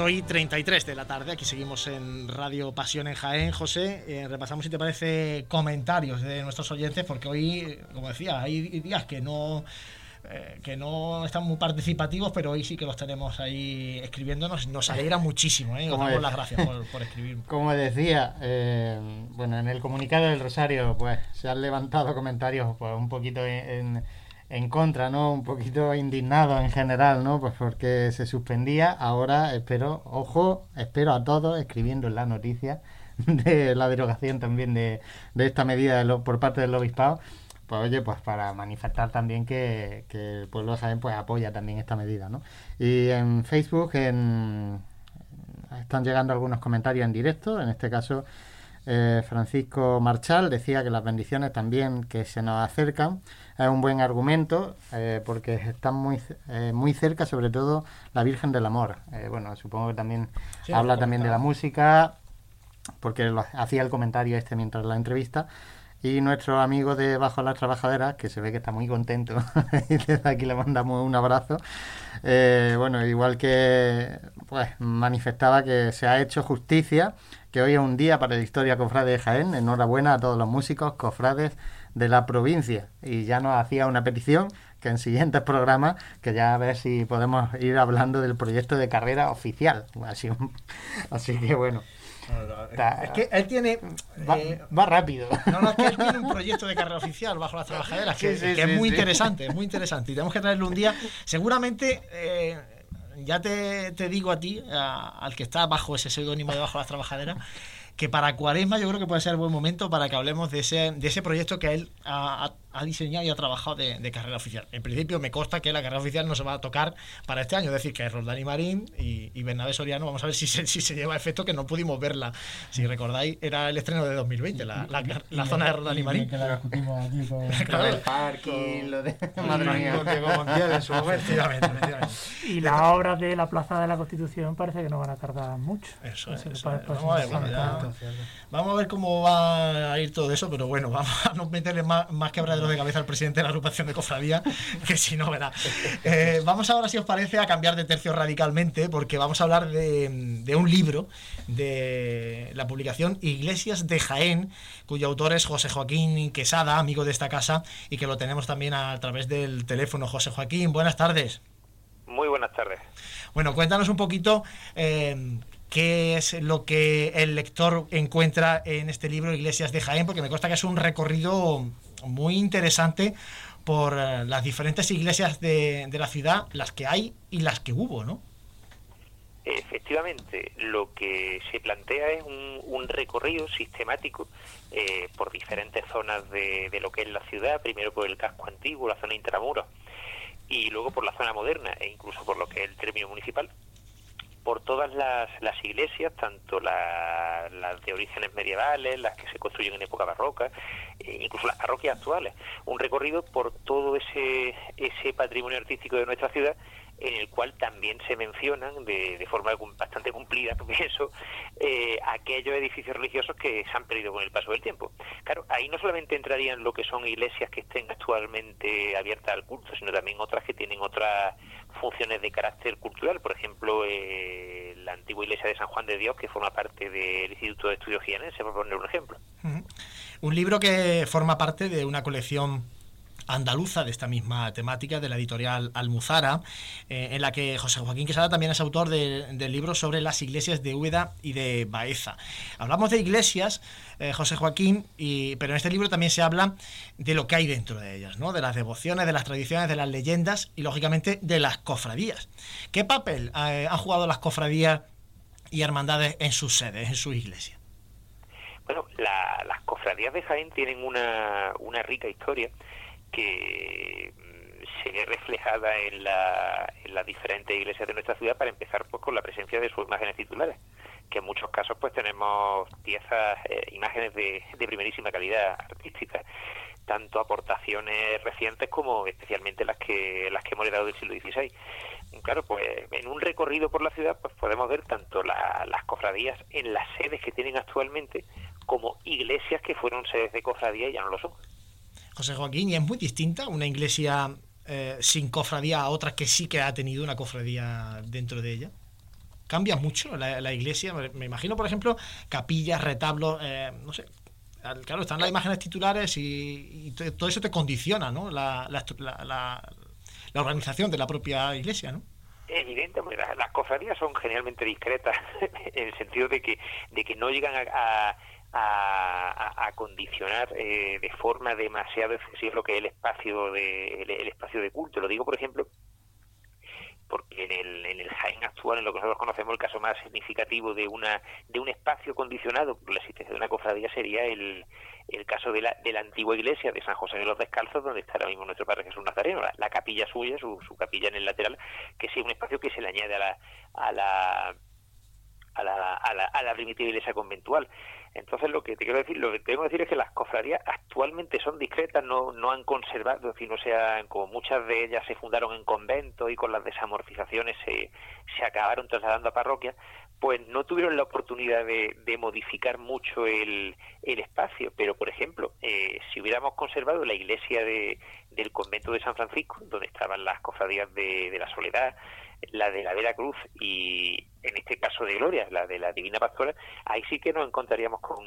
A: 8 y 33 de la tarde. Aquí seguimos en Radio Pasión en Jaén. José, eh, repasamos si te parece comentarios de nuestros oyentes, porque hoy, como decía, hay días que no. Eh, que no están muy participativos, pero hoy sí que los tenemos ahí escribiéndonos. Nos alegra muchísimo, ¿eh? Os damos las gracias por, escribir.
B: Como decía, eh, bueno, en el comunicado del Rosario, pues se han levantado comentarios pues, un poquito en en contra, ¿no? Un poquito indignado en general, ¿no? Pues porque se suspendía. Ahora espero, ojo, espero a todos escribiendo en la noticia de la derogación también de, de esta medida por parte del obispado. Pues oye, pues para manifestar también que, que el pueblo saben pues apoya también esta medida, ¿no? Y en Facebook en, están llegando algunos comentarios en directo, en este caso eh, Francisco Marchal decía que las bendiciones también que se nos acercan es un buen argumento eh, porque están muy, eh, muy cerca, sobre todo la Virgen del Amor. Bueno, supongo que también habla también de la música, porque hacía el comentario este mientras la entrevista. Y nuestro amigo de Bajo las Trabajaderas, que se ve que está muy contento, y desde aquí le mandamos un abrazo. bueno, igual que pues manifestaba que se ha hecho justicia, que hoy es un día para la historia cofrade de Jaén. Enhorabuena a todos los músicos, cofrades de la provincia y ya nos hacía una petición que en siguientes programas, que ya a ver si podemos ir hablando del proyecto de carrera oficial. Así, así que bueno.
A: es que él tiene.
B: Va, eh, rápido.
A: No, no, es que él tiene un proyecto de carrera oficial bajo las trabajaderas que, es muy interesante, muy interesante. Y tenemos que traerlo un día. Seguramente. Eh, ya te, te, digo a ti, al que está bajo ese seudónimo de Bajo las Trabajaderas, que para Cuaresma yo creo que puede ser buen momento para que hablemos de ese, de ese proyecto que él ha, ha diseñado y ha trabajado de, carrera oficial. En principio me consta que la carrera oficial no se va a tocar para este año, es decir, que Roldán y Marín y, y, Bernabé Soriano, vamos a ver si se, si se lleva efecto, que no pudimos verla. Si recordáis, era el estreno de 2020, la, la, zona de Roldán y, Marín.
B: Que la discutimos aquí con, claro, el parking, lo de... Madre mía.
A: En su momento.
E: Y las obras de la Plaza de la Constitución parece que no van a tardar mucho.
A: Eso, es, eso Vamos, a ver, vamos a ver cómo va a ir todo eso, pero bueno, vamos a no meterle más, más que de cabeza al presidente de la agrupación de cofradía, que si no, verá. Eh, vamos ahora, si os parece, a cambiar de tercio radicalmente, porque vamos a hablar de, de, un libro de la publicación Iglesias de Jaén, cuyo autor es José Joaquín Quesada, amigo de esta casa, y que lo tenemos también a través del teléfono. José Joaquín, buenas tardes.
H: Muy buenas tardes.
A: Bueno, cuéntanos un poquito eh, qué es lo que el lector encuentra en este libro Iglesias de Jaén, porque me consta que es un recorrido muy interesante por eh, las diferentes iglesias de, la ciudad, las que hay y las que hubo, ¿no?
H: Efectivamente, lo que se plantea es un, recorrido sistemático eh, por diferentes zonas de, de, lo que es la ciudad, primero por el casco antiguo, la zona intramuros, y luego por la zona moderna e incluso por lo que es el término municipal, por todas las, las iglesias, tanto las de orígenes medievales, las que se construyen en época barroca, e incluso las parroquias actuales. Un recorrido por todo ese, ese patrimonio artístico de nuestra ciudad en el cual también se mencionan de, de forma bastante cumplida, eso, eh, aquellos edificios religiosos que se han perdido con el paso del tiempo. Claro, ahí no solamente entrarían lo que son iglesias que estén actualmente abiertas al culto, sino también otras que tienen otras funciones de carácter cultural, por ejemplo, eh, la antigua iglesia de San Juan de Dios, que forma parte del Instituto de Estudios Gianense, por poner un ejemplo.
A: Un libro que forma parte de una colección andaluza de esta misma temática, de la editorial Almuzara, eh, en la que José Joaquín Quesada también es autor del libro sobre las iglesias de Úbeda y de Baeza. Hablamos de iglesias, eh, José Joaquín, y, pero en este libro también se habla de lo que hay dentro de ellas, ¿no? de las devociones, de las tradiciones, de las leyendas y, lógicamente, de las cofradías. ¿Qué papel eh, han jugado las cofradías y hermandades en sus sedes, en sus iglesias?
H: Bueno, las cofradías de Jaén tienen una, una rica historia que mm, se ve reflejada en, la, en las diferentes iglesias de nuestra ciudad para empezar pues con la presencia de sus imágenes titulares que en muchos casos pues tenemos piezas eh, imágenes de, de, primerísima calidad artística. Tanto aportaciones recientes como especialmente las que las que hemos heredado del siglo XVI claro pues en un recorrido por la ciudad pues podemos ver tanto las cofradías en las sedes que tienen actualmente como iglesias que fueron sedes de cofradía y ya no lo son
A: José Joaquín, y es muy distinta una iglesia eh, sin cofradía a otra que sí que ha tenido una cofradía dentro de ella. Cambia mucho la, iglesia. Me imagino, por ejemplo, capillas, retablos, eh, no sé. Claro, están las imágenes titulares y, todo eso te condiciona, ¿no? La, organización de la propia iglesia, ¿no?
H: evidente, las, cofradías son generalmente discretas en el sentido de que, de que no llegan a, a, condicionar eh, de forma demasiado excesiva lo que es el espacio de el, espacio de culto. Lo digo, por ejemplo, porque en el, en el Jaén actual, en lo que nosotros conocemos, el caso más significativo de una de un espacio condicionado por la existencia de una cofradía sería el, el caso de la, de la antigua iglesia de San José de los Descalzos, donde está ahora mismo nuestro Padre Jesús Nazareno, la, capilla suya, su, su, capilla en el lateral, que sí, un espacio que se le añade a la, a la a la, a la, a la primitiva iglesia conventual. Entonces lo que te quiero decir, lo que tengo que decir es que las cofradías actualmente son discretas, no, no han conservado, es no sean, como muchas de ellas se fundaron en conventos y con las desamortizaciones se, se acabaron trasladando a parroquias, pues no tuvieron la oportunidad de, de modificar mucho el, el, espacio. Pero, por ejemplo, eh, si hubiéramos conservado la iglesia de, del convento de San Francisco, donde estaban las cofradías de la Soledad, la de la Vera Cruz y en este caso de Gloria, la de la Divina Pastora, ahí sí que nos encontraríamos con,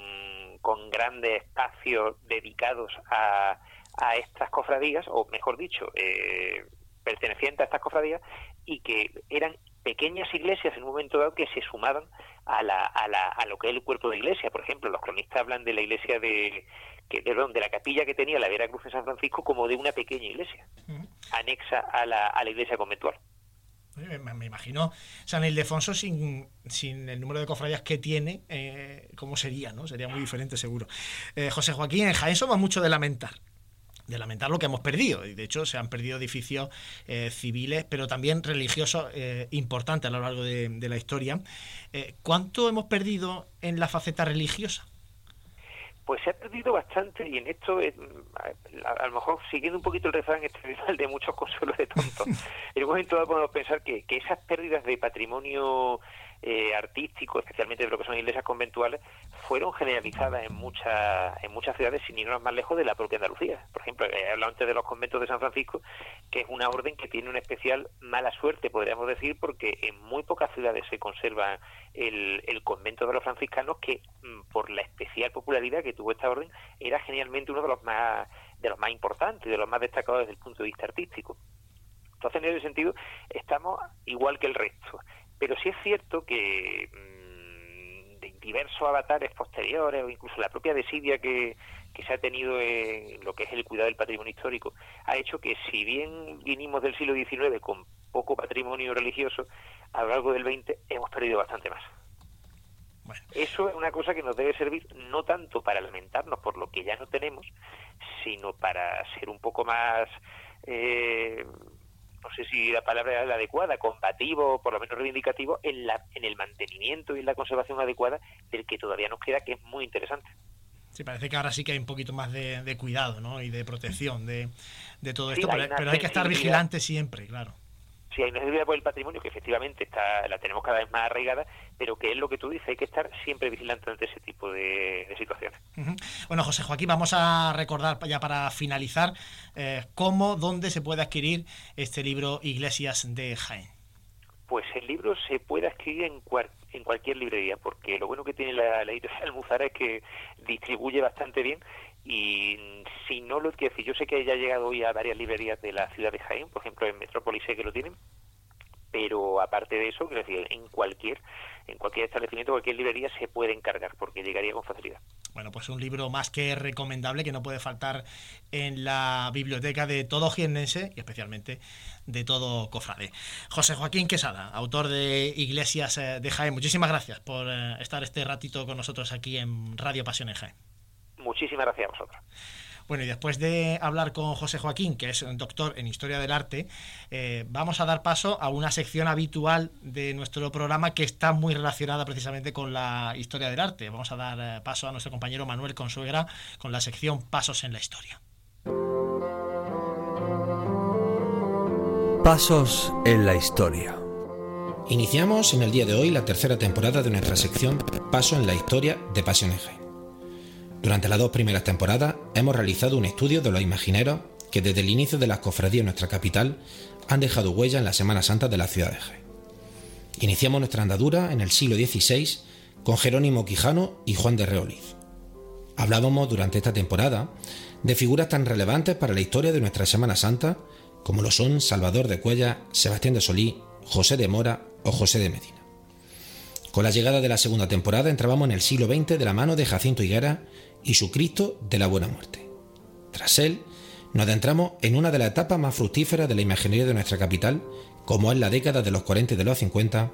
H: con grandes espacios dedicados a, a estas cofradías, o mejor dicho, eh, pertenecientes a estas cofradías, y que eran pequeñas iglesias en un momento dado que se sumaban a, la, a, la, a lo que es el cuerpo de iglesia. Por ejemplo, los cronistas hablan de la iglesia de, que, de, de la capilla que tenía la Vera Cruz de San Francisco como de una pequeña iglesia, anexa a la, a la iglesia conventual.
A: Me, imagino San Ildefonso sin, sin el número de cofradías que tiene, eh, ¿cómo sería? no Sería muy diferente seguro. Eh, José Joaquín, en Jaén somos mucho de lamentar. de lamentar lo que hemos perdido. Y de hecho se han perdido edificios eh, civiles, pero también religiosos eh, importantes a lo largo de, la historia. Eh, ¿Cuánto hemos perdido en la faceta religiosa?
H: Pues se ha perdido bastante y en esto, a, lo mejor siguiendo un poquito el refrán este de muchos consuelos de tontos, en un momento dado podemos pensar que, que esas pérdidas de patrimonio eh, artístico, especialmente de lo que son iglesias conventuales, fueron generalizadas en muchas en muchas ciudades sin irnos más lejos de la propia Andalucía. Por ejemplo, he hablado antes de los conventos de San Francisco, que es una orden que tiene una especial mala suerte, podríamos decir, porque en muy pocas ciudades se conserva el, el convento de los franciscanos, que mm, por la especial popularidad que tuvo esta orden, era genialmente uno de los más de los más importantes, de los más destacados desde el punto de vista artístico. Entonces, en ese sentido, estamos igual que el resto. Pero sí es cierto que mm, de diversos avatares posteriores o incluso la propia desidia que, se ha tenido en lo que es el cuidado del patrimonio histórico ha hecho que si bien vinimos del siglo XIX con poco patrimonio religioso, a lo largo del XX hemos perdido bastante más. Eso es una cosa que nos debe servir no tanto para lamentarnos por lo que ya no tenemos, sino para ser un poco más eh, no sé si la palabra es la adecuada, combativo, por lo menos reivindicativo, en, la, en el mantenimiento y en la conservación adecuada del que todavía nos queda, que es muy interesante.
A: Sí, parece que ahora sí que hay un poquito más de, cuidado ¿no? y de protección de, todo esto, pero, hay que estar vigilante siempre, claro
H: si hay necesidad por el patrimonio, que efectivamente está, la tenemos cada vez más arraigada, pero que es lo que tú dices, hay que estar siempre vigilante ante ese tipo de, situaciones.
A: Bueno, José Joaquín, vamos a recordar ya para finalizar eh, cómo, dónde se puede adquirir este libro Iglesias de Jaén.
H: Pues el libro se puede adquirir en, en cualquier librería, porque lo bueno que tiene la, la editorial Almuzara es que distribuye bastante bien y si no lo que decir, yo sé que ya ha llegado hoy a varias librerías de la ciudad de Jaén, por ejemplo en Metrópolis sé que lo tienen, pero aparte de eso, quiero decir, en cualquier en cualquier establecimiento, cualquier librería se puede encargar porque llegaría con facilidad.
A: Bueno, pues un libro más que recomendable que no puede faltar en la biblioteca de todo jiennense y especialmente de todo cofrade. José Joaquín Quesada, autor de Iglesias eh, de Jaén, muchísimas gracias por eh, estar este ratito con nosotros aquí en Radio Pasión en Jaén.
H: Muchísimas gracias a vosotros.
A: Bueno, y después de hablar con José Joaquín, que es un doctor en Historia del Arte, eh, vamos a dar paso a una sección habitual de nuestro programa que está muy relacionada precisamente con la historia del arte. Vamos a dar eh, paso a nuestro compañero Manuel Consuegra con la sección Pasos en la Historia.
I: Pasos en la Historia.
J: Iniciamos en el día de hoy la tercera temporada de nuestra sección Paso en la Historia de Pasión durante las dos primeras temporadas hemos realizado un estudio de los imagineros que desde el inicio de las cofradías en nuestra capital han dejado huella en la Semana Santa de la ciudad de Jaén. Iniciamos nuestra andadura en el siglo XVI con Jerónimo Quijano y Juan de Reoliz. Hablábamos durante esta temporada de figuras tan relevantes para la historia de nuestra Semana Santa como lo son Salvador de Cuella, Sebastián de Solí, José de Mora o José de Medina. Con la llegada de la segunda temporada entrábamos en el siglo XX de la mano de Jacinto Higuera y su Cristo de la Buena Muerte. Tras él, nos adentramos en una de las etapas más fructíferas de la imaginería de nuestra capital, como es la década de los 40 y de los 50,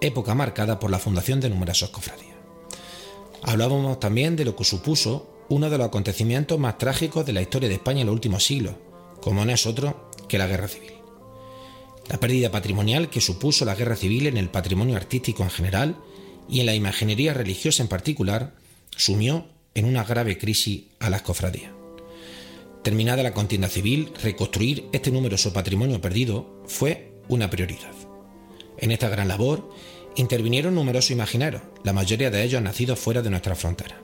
J: época marcada por la fundación de numerosas cofradías. Hablábamos también de lo que supuso uno de los acontecimientos más trágicos de la historia de España en los últimos siglos, como no es otro que la Guerra Civil. La pérdida patrimonial que supuso la Guerra Civil en el patrimonio artístico en general y en la imaginería religiosa en particular, sumió en una grave crisis a las cofradías. Terminada la contienda civil, reconstruir este numeroso patrimonio perdido fue una prioridad. En esta gran labor intervinieron numerosos imaginarios, la mayoría de ellos nacidos fuera de nuestra frontera.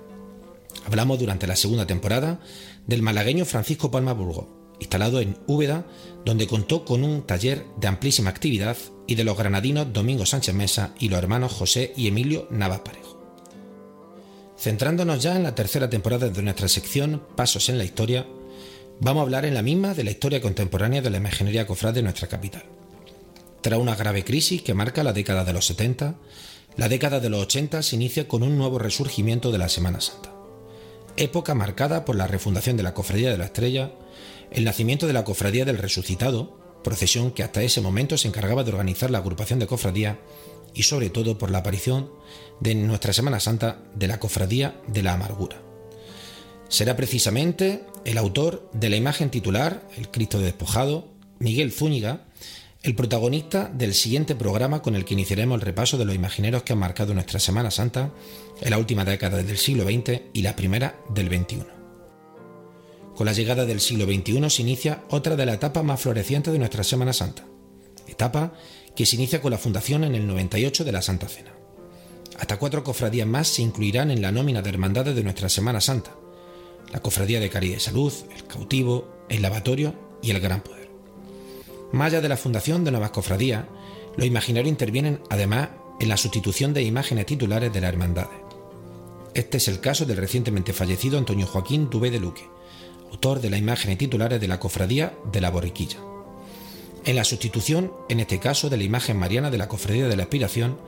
J: Hablamos durante la segunda temporada del malagueño Francisco Palma Burgo, instalado en Úbeda, donde contó con un taller de amplísima actividad, y de los granadinos Domingo Sánchez Mesa y los hermanos José y Emilio Navas. Centrándonos ya en la tercera temporada de nuestra sección Pasos en la Historia, vamos a hablar en la misma de la historia contemporánea de la imaginería cofrade de nuestra capital. Tras una grave crisis que marca la década de los 70, la década de los 80 se inicia con un nuevo resurgimiento de la Semana Santa. Época marcada por la refundación de la Cofradía de la Estrella, el nacimiento de la Cofradía del Resucitado, procesión que hasta ese momento se encargaba de organizar la agrupación de cofradía, y sobre todo por la aparición de nuestra Semana Santa de la Cofradía de la Amargura. Será precisamente el autor de la imagen titular, El Cristo despojado, Miguel Zúñiga, el protagonista del siguiente programa con el que iniciaremos el repaso de los imagineros que han marcado nuestra Semana Santa en la última década del siglo XX y la primera del XXI. Con la llegada del siglo XXI se inicia otra de las etapas más florecientes de nuestra Semana Santa, etapa que se inicia con la fundación en el 98 de la Santa Cena. Hasta cuatro cofradías más se incluirán en la nómina de hermandades de nuestra Semana Santa, la Cofradía de Caridad y Salud, el Cautivo, el Lavatorio y el Gran Poder. Más allá de la fundación de nuevas cofradías, los imaginarios intervienen además en la sustitución de imágenes titulares de las hermandades. Este es el caso del recientemente fallecido Antonio Joaquín Dubé de Luque, autor de las imágenes titulares de la cofradía de la Borriquilla. En la sustitución, en este caso de la imagen mariana de la Cofradía de la Aspiración,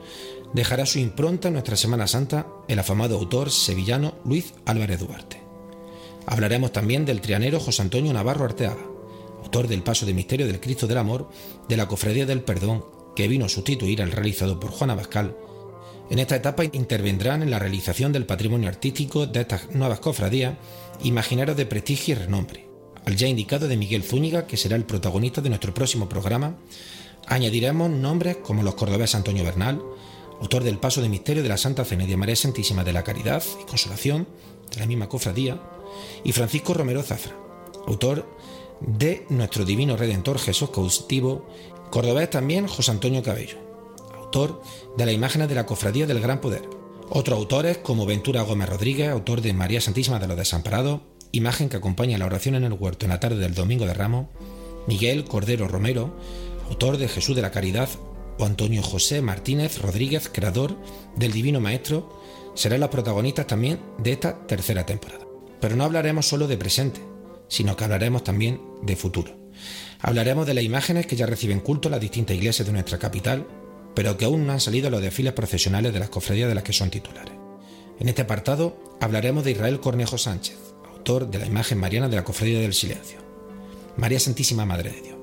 J: dejará su impronta en nuestra Semana Santa el afamado autor sevillano Luis Álvarez Duarte. Hablaremos también del trianero José Antonio Navarro Arteaga, autor del Paso de Misterio del Cristo del Amor de la Cofradía del Perdón, que vino a sustituir al realizado por Juana Bascal. En esta etapa intervendrán en la realización del patrimonio artístico de estas nuevas cofradías imaginarios de prestigio y renombre. Al ya indicado de Miguel Zúñiga, que será el protagonista de nuestro próximo programa, añadiremos nombres como los cordobeses Antonio Bernal, autor del Paso de Misterio de la Santa Cena de María Santísima de la Caridad y Consolación, de la misma cofradía, y Francisco Romero Zafra, autor de nuestro divino Redentor Jesús cautivo, cordobés también José Antonio Cabello, autor de las imágenes de la Cofradía del Gran Poder. Otros autores como Ventura Gómez Rodríguez, autor de María Santísima de los Desamparados, imagen que acompaña la oración en el huerto en la tarde del Domingo de Ramos, Miguel Cordero Romero, autor de Jesús de la Caridad, o Antonio José Martínez Rodríguez, creador del Divino Maestro, serán los protagonistas también de esta tercera temporada. Pero no hablaremos solo de presente, sino que hablaremos también de futuro. Hablaremos de las imágenes que ya reciben culto las distintas iglesias de nuestra capital, pero que aún no han salido los desfiles profesionales de las cofradías de las que son titulares. En este apartado hablaremos de Israel Cornejo Sánchez, autor de la imagen mariana de la Cofradía del Silencio, María Santísima Madre de Dios.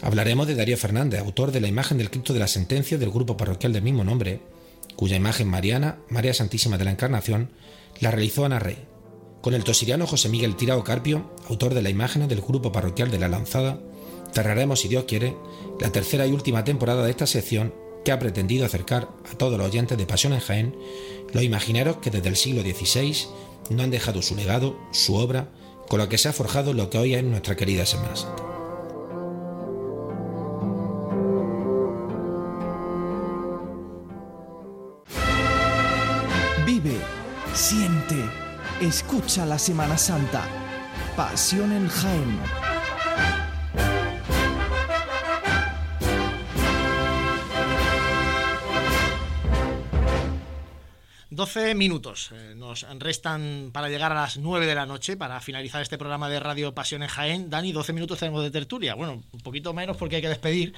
J: Hablaremos de Darío Fernández, autor de la imagen del Cristo de la Sentencia del grupo parroquial del mismo nombre, cuya imagen mariana, María Santísima de la Encarnación, la realizó Ana Rey, con el tosiriano José Miguel Tirao Carpio, autor de la imagen del grupo parroquial de La Lanzada, cerraremos, si Dios quiere, la tercera y última temporada de esta sección que ha pretendido acercar a todos los oyentes de Pasión en Jaén los imagineros que desde el siglo XVI no han dejado su legado, su obra, con lo que se ha forjado lo que hoy es nuestra querida Semana.
K: Siente Escucha la Semana Santa. Pasión en Jaén.
A: 12 minutos eh, nos restan para llegar a las 9 de la noche para finalizar este programa de Radio Pasión en Jaén. Dani, 12 minutos tenemos de tertulia. Bueno, un poquito menos porque hay que despedir,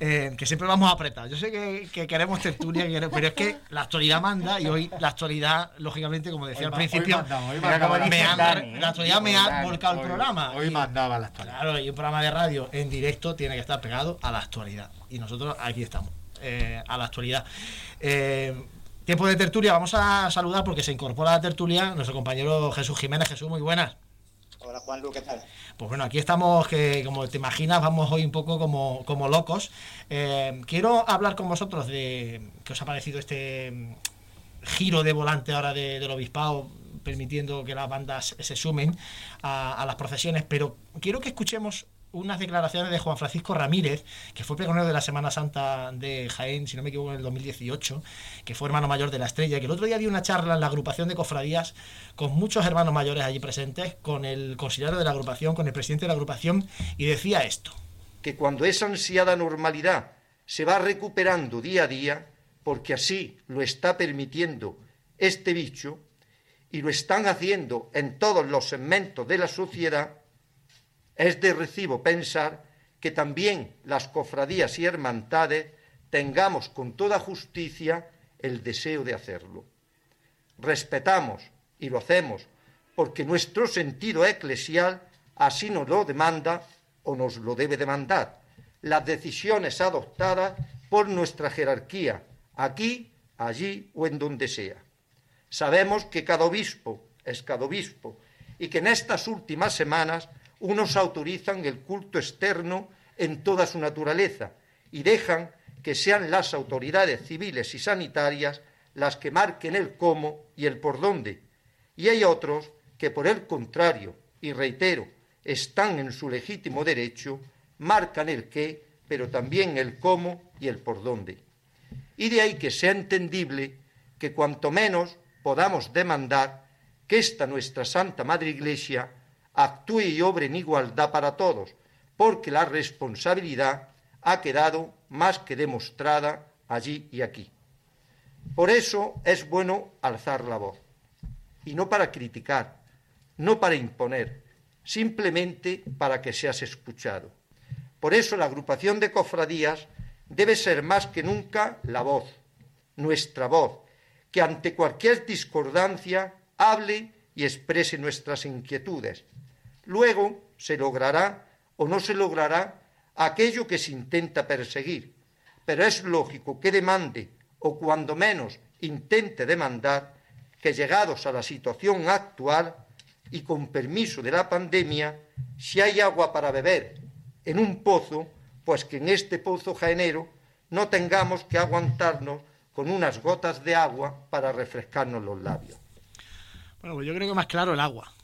A: eh, que siempre vamos a apretar. Yo sé que, queremos tertulia, pero es que la actualidad manda y hoy la actualidad, lógicamente, como decía al principio, la actualidad me ha volcado el programa.
C: Hoy mandaba la actualidad.
A: Claro, y un programa de radio en directo tiene que estar pegado a la actualidad. Y nosotros aquí estamos, eh, a la actualidad. Tiempo de tertulia, vamos a saludar porque se incorpora a la tertulia nuestro compañero Jesús Jiménez. Jesús, muy buenas.
L: Hola Juan ¿qué tal?
A: Pues bueno, aquí estamos, que como te imaginas, vamos hoy un poco como, como locos. Eh, quiero hablar con vosotros de qué os ha parecido este mm, giro de volante ahora del obispado, permitiendo que las bandas se sumen a las procesiones, pero quiero que escuchemos unas declaraciones de Juan Francisco Ramírez, que fue pregonero de la Semana Santa de Jaén, si no me equivoco, en el 2018, que fue hermano mayor de la estrella, que el otro día dio una charla en la agrupación de cofradías con muchos hermanos mayores allí presentes, con el consejero de la agrupación, con el presidente de la agrupación, y decía esto.
M: Que cuando esa ansiada normalidad se va recuperando día a día, porque así lo está permitiendo este bicho, y lo están haciendo en todos los segmentos de la sociedad, es de recibo pensar que también las cofradías y hermandades tengamos con toda justicia el deseo de hacerlo. Respetamos y lo hacemos porque nuestro sentido eclesial así nos lo demanda o nos lo debe demandar. Las decisiones adoptadas por nuestra jerarquía, aquí, allí o en donde sea. Sabemos que cada obispo es cada obispo y que en estas últimas semanas unos autorizan el culto externo en toda su naturaleza y dejan que sean las autoridades civiles y sanitarias las que marquen el cómo y el por dónde. Y hay otros que, por el contrario, y reitero, están en su legítimo derecho, marcan el qué, pero también el cómo y el por dónde. Y de ahí que sea entendible que cuanto menos podamos demandar que esta nuestra Santa Madre Iglesia actúe y obre en igualdad para todos, porque la responsabilidad ha quedado más que demostrada allí y aquí. Por eso es bueno alzar la voz, y no para criticar, no para imponer, simplemente para que seas escuchado. Por eso la agrupación de cofradías debe ser más que nunca la voz, nuestra voz, que ante cualquier discordancia hable y exprese nuestras inquietudes. Luego se logrará o no se logrará aquello que se intenta perseguir, pero es lógico que demande, o cuando menos intente demandar, que llegados a la situación actual y con permiso de la pandemia, si hay agua para beber en un pozo, pues que en este pozo jaenero no tengamos que aguantarnos con unas gotas de agua para refrescarnos los labios.
A: Bueno, pues yo creo que más claro el agua.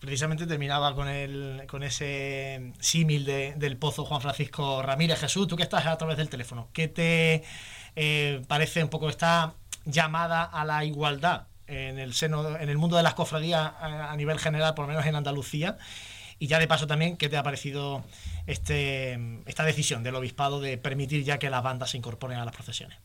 A: Precisamente terminaba con, el, con ese símil del pozo Juan Francisco Ramírez. Jesús, tú que estás a través del teléfono, ¿qué te eh, parece un poco esta llamada a la igualdad en el seno, en el mundo de las cofradías a, nivel general, por lo menos en Andalucía. Y ya de paso también, ¿qué te ha parecido este, esta decisión del obispado de permitir ya que las bandas se incorporen a las procesiones?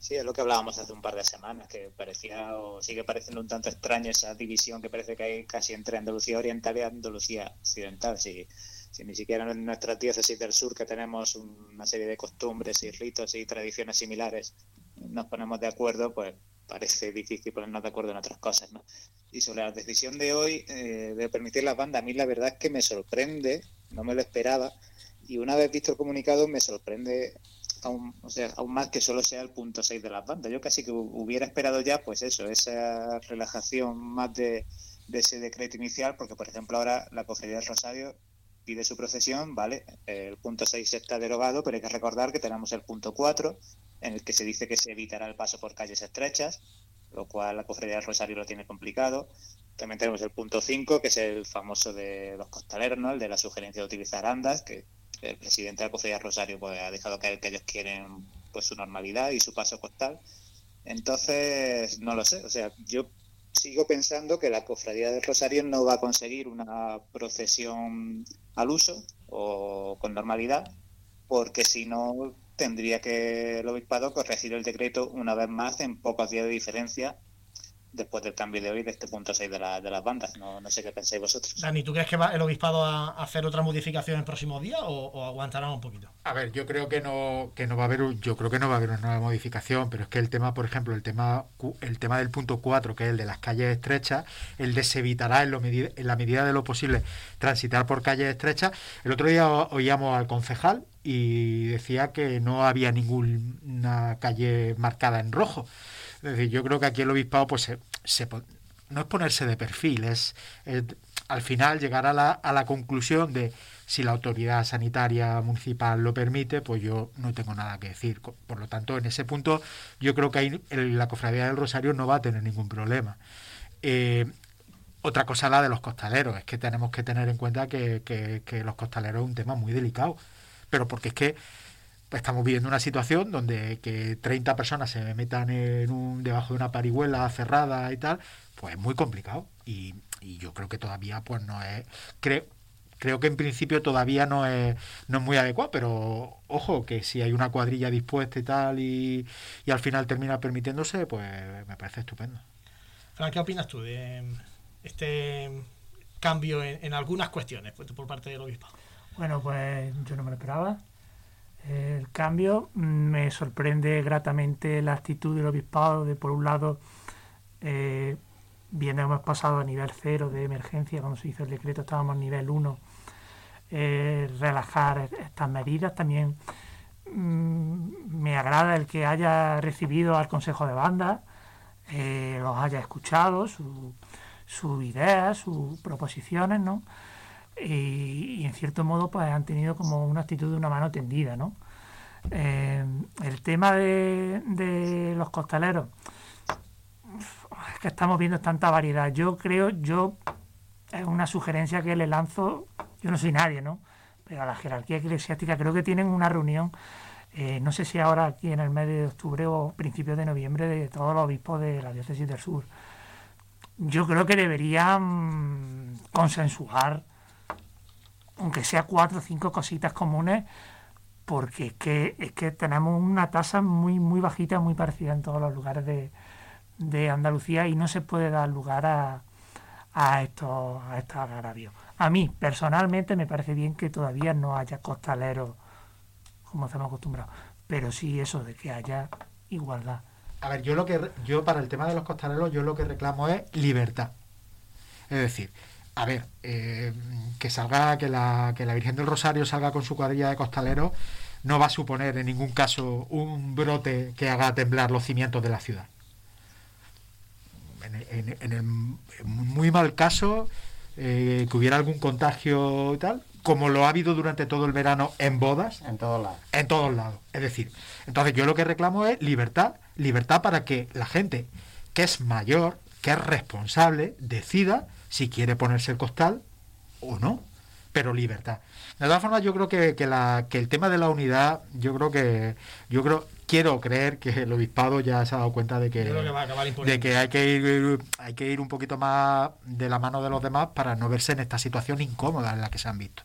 L: Sí, es lo que hablábamos hace un par de semanas, que parecía o sigue pareciendo un tanto extraño esa división que parece que hay casi entre Andalucía Oriental y Andalucía Occidental. Si, si ni siquiera en nuestras diócesis del sur, que tenemos una serie de costumbres y ritos y tradiciones similares, nos ponemos de acuerdo, pues parece difícil ponernos de acuerdo en otras cosas, ¿no? Y sobre la decisión de hoy eh, de permitir las bandas, a mí la verdad es que me sorprende, no me lo esperaba, y una vez visto el comunicado me sorprende aún, o sea, aún más que solo sea el punto 6 de las bandas. Yo casi que hubiera esperado ya, pues eso, esa relajación más de, ese decreto inicial, porque por ejemplo ahora la Cofradía del Rosario pide su procesión, ¿vale? El punto 6 está derogado, pero hay que recordar que tenemos el punto 4, en el que se dice que se evitará el paso por calles estrechas, lo cual la cofradía del Rosario lo tiene complicado. También tenemos el punto 5, que es el famoso de los costaleros, ¿no? el de la sugerencia de utilizar andas, que el presidente de la cofradía Rosario pues, ha dejado caer que ellos quieren pues su normalidad y su paso costal. Entonces, no lo sé, o sea, yo sigo pensando que la cofradía del Rosario no va a conseguir una procesión al uso o con normalidad, porque si no tendría que el obispado corregir el decreto una vez más en pocos días de diferencia después del cambio de hoy de este punto 6 de, la, de las bandas. No, no sé qué pensáis vosotros.
A: Dani, ¿tú crees que va el obispado a hacer otra modificación en el próximo día o, o aguantará un poquito?
C: A ver, yo creo que no que no va a haber yo creo que no va a haber una nueva modificación, pero es que el tema, por ejemplo, el tema el tema del punto 4, que es el de las calles estrechas, el de se evitará en, lo en la medida de lo posible transitar por calles estrechas. El otro día oíamos al concejal y decía que no había ninguna calle marcada en rojo. Es decir, yo creo que aquí el obispado, pues, se, no es ponerse de perfil, es, al final llegar a la, a la conclusión de si la autoridad sanitaria municipal lo permite, pues yo no tengo nada que decir. Por lo tanto, en ese punto, yo creo que ahí la cofradía del Rosario no va a tener ningún problema. Eh, otra cosa la de los costaleros, es que tenemos que tener en cuenta que, que, que los costaleros es un tema muy delicado pero porque es que estamos viviendo una situación donde que 30 personas se metan en un, debajo de una parihuela cerrada y tal, pues es muy complicado. Y, yo creo que todavía pues no es... Creo, creo que en principio todavía no es, no es muy adecuado, pero ojo, que si hay una cuadrilla dispuesta y tal y, al final termina permitiéndose, pues me parece estupendo.
A: Fran, ¿qué opinas tú de este cambio en, algunas cuestiones pues, por parte del obispo?
E: Bueno, pues yo no me lo esperaba. El cambio mm, me sorprende gratamente la actitud del obispado de, por un lado, eh, bien hemos pasado a nivel cero de emergencia, cuando se hizo el decreto estábamos a nivel 1, eh, relajar estas medidas. También mm, me agrada el que haya recibido al Consejo de Banda, eh, los haya escuchado, su, sus ideas, sus proposiciones, ¿no? Y, en cierto modo pues han tenido como una actitud de una mano tendida, ¿no? Eh, el tema de, los costaleros, es que estamos viendo tanta variedad. Yo creo, yo es una sugerencia que le lanzo, yo no soy nadie, ¿no? Pero a la jerarquía eclesiástica creo que tienen una reunión, eh, no sé si ahora aquí en el mes de octubre o principios de noviembre, de todos los obispos de la diócesis del sur. Yo creo que deberían consensuar, aunque sea cuatro o cinco cositas comunes, porque es que, es que tenemos una tasa muy, muy bajita, muy parecida en todos los lugares de, de Andalucía y no se puede dar lugar a, a estos, a estos agravios. A mí, personalmente, me parece bien que todavía no haya costaleros como estamos acostumbrados, pero sí eso de que haya igualdad.
C: A ver, yo lo que yo para el tema de los costaleros, yo lo que reclamo es libertad. Es decir, a ver, eh, que salga, que la, que la Virgen del Rosario salga con su cuadrilla de costaleros, no va a suponer en ningún caso un brote que haga temblar los cimientos de la ciudad en, el muy mal caso eh, que hubiera algún contagio y tal, como lo ha habido durante todo el verano en bodas.
B: En todos lados.
C: En todos lados. Es decir, entonces yo lo que reclamo es libertad, libertad para que la gente que es mayor, que es responsable, decida si quiere ponerse el costal o no, pero libertad. De todas formas, yo creo que, que, la, que el tema de la unidad, yo creo que, yo creo, quiero creer que el obispado ya se ha dado cuenta de que, de que hay que ir hay que ir un poquito más de la mano de los demás para no verse en esta situación incómoda en la que se han visto.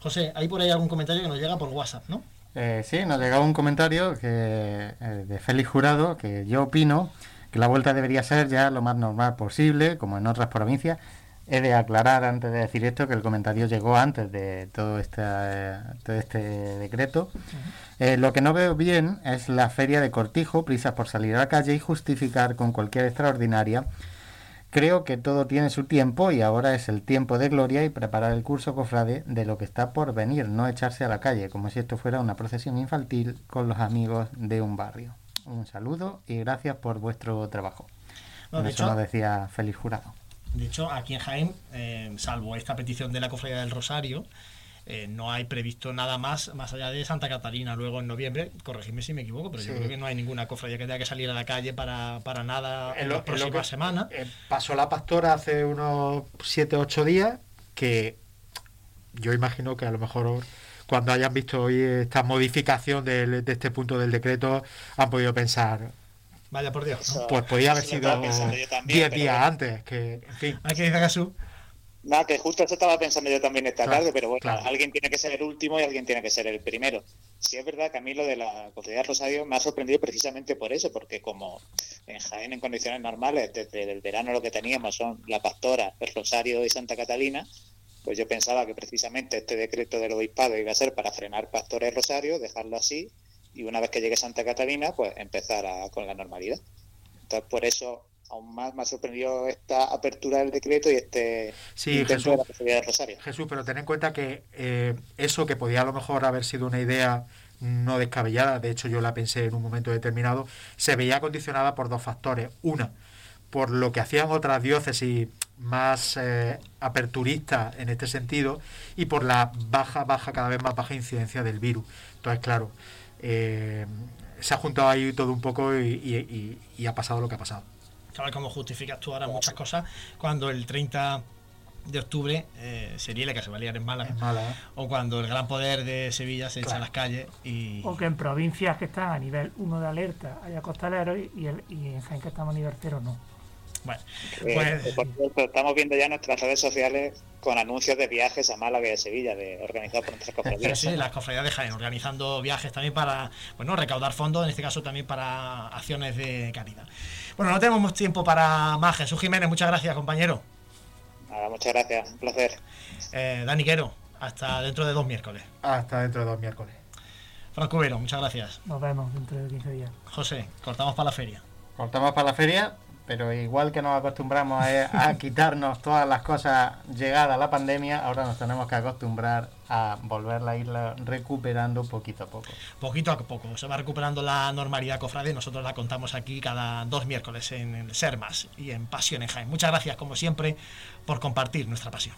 A: José, hay por ahí algún comentario que nos llega por WhatsApp, ¿no?
B: Eh, sí, nos llega un comentario que, eh, de Félix Jurado que yo opino que la vuelta debería ser ya lo más normal posible, como en otras provincias. He de aclarar antes de decir esto que el comentario llegó antes de todo este, todo este decreto. Eh, lo que no veo bien es la feria de cortijo, prisas por salir a la calle y justificar con cualquier extraordinaria. Creo que todo tiene su tiempo y ahora es el tiempo de gloria y preparar el curso cofrade de lo que está por venir, no echarse a la calle como si esto fuera una procesión infantil con los amigos de un barrio. Un saludo y gracias por vuestro trabajo. Eso lo decía Félix Jurado.
A: De hecho, aquí en Jaén, eh, salvo esta petición de la Cofradía del Rosario, eh, no hay previsto nada más más allá de Santa Catalina luego en noviembre, corregidme si me equivoco, pero yo creo que no hay ninguna cofradía que tenga que salir a la calle para, nada en, las próximas semanas.
C: Eh, pasó la pastora hace unos 7 8 días que yo imagino que a lo mejor cuando hayan visto hoy esta modificación de, este punto del decreto han podido pensar
A: Vaya por Dios.
C: Pues podía haber sido 10 días antes. Que, en fin.
A: Hay que decir Jesús.
L: Nada, que justo eso estaba pensando yo también esta tarde, pero bueno, alguien tiene que ser el último y alguien tiene que ser el primero. Sí es verdad que a mí lo de la Cofradía Rosario me ha sorprendido precisamente por eso, porque como en Jaén en condiciones normales, desde el verano lo que teníamos son la Pastora, el Rosario y Santa Catalina, pues yo pensaba que precisamente este decreto del obispado iba a ser para frenar Pastora y Rosario, dejarlo así, y una vez que llegue Santa Catalina, pues empezar con la normalidad. Entonces, por eso aún más me ha sorprendido esta apertura del decreto y este
C: sí, Jesús, de Rosario. Jesús, pero ten en cuenta que eh, eso que podía a lo mejor haber sido una idea no descabellada, de hecho yo la pensé en un momento determinado, se veía condicionada por dos factores. Una, por lo que hacían otras diócesis más eh, aperturistas en este sentido y por la baja, baja, cada vez más baja incidencia del virus. Entonces, claro, eh, se ha juntado ahí todo un poco y ha pasado lo que ha pasado
A: ver cómo justificas tú ahora muchas cosas cuando el 30 de octubre eh, sería la que se va a liar en Málaga.
C: ¿eh?
A: O cuando el gran poder de Sevilla se echa a las calles y...
E: O que en provincias que están a nivel 1 de alerta haya costaleros y, el, y en Jaén que estamos a nivel 0 no.
A: Bueno,
L: eh, pues... estamos viendo ya nuestras redes sociales con anuncios de viajes a Málaga y a Sevilla, de organizados por nuestras cofradías.
A: sí, las cofradías de Jaén, organizando viajes también para, bueno, recaudar fondos, en este caso también para acciones de caridad. Bueno, no tenemos tiempo para más. Jesús Jiménez, muchas gracias, compañero.
L: Nada, muchas gracias, un placer.
A: Eh, Dani Quero, hasta dentro de dos miércoles.
C: Hasta dentro de dos miércoles.
A: Franco Vero, muchas gracias.
E: Nos vemos dentro de 15 días.
A: José, cortamos para la feria.
B: Cortamos para la feria pero igual que nos acostumbramos a, quitarnos todas las cosas llegada la pandemia, ahora nos tenemos que acostumbrar a volver la isla recuperando poquito a poco.
A: Poquito a poco, se va recuperando la normalidad, cofrade, nosotros la contamos aquí cada dos miércoles en el Sermas y en Pasión en Jaén. Muchas gracias, como siempre, por compartir nuestra pasión.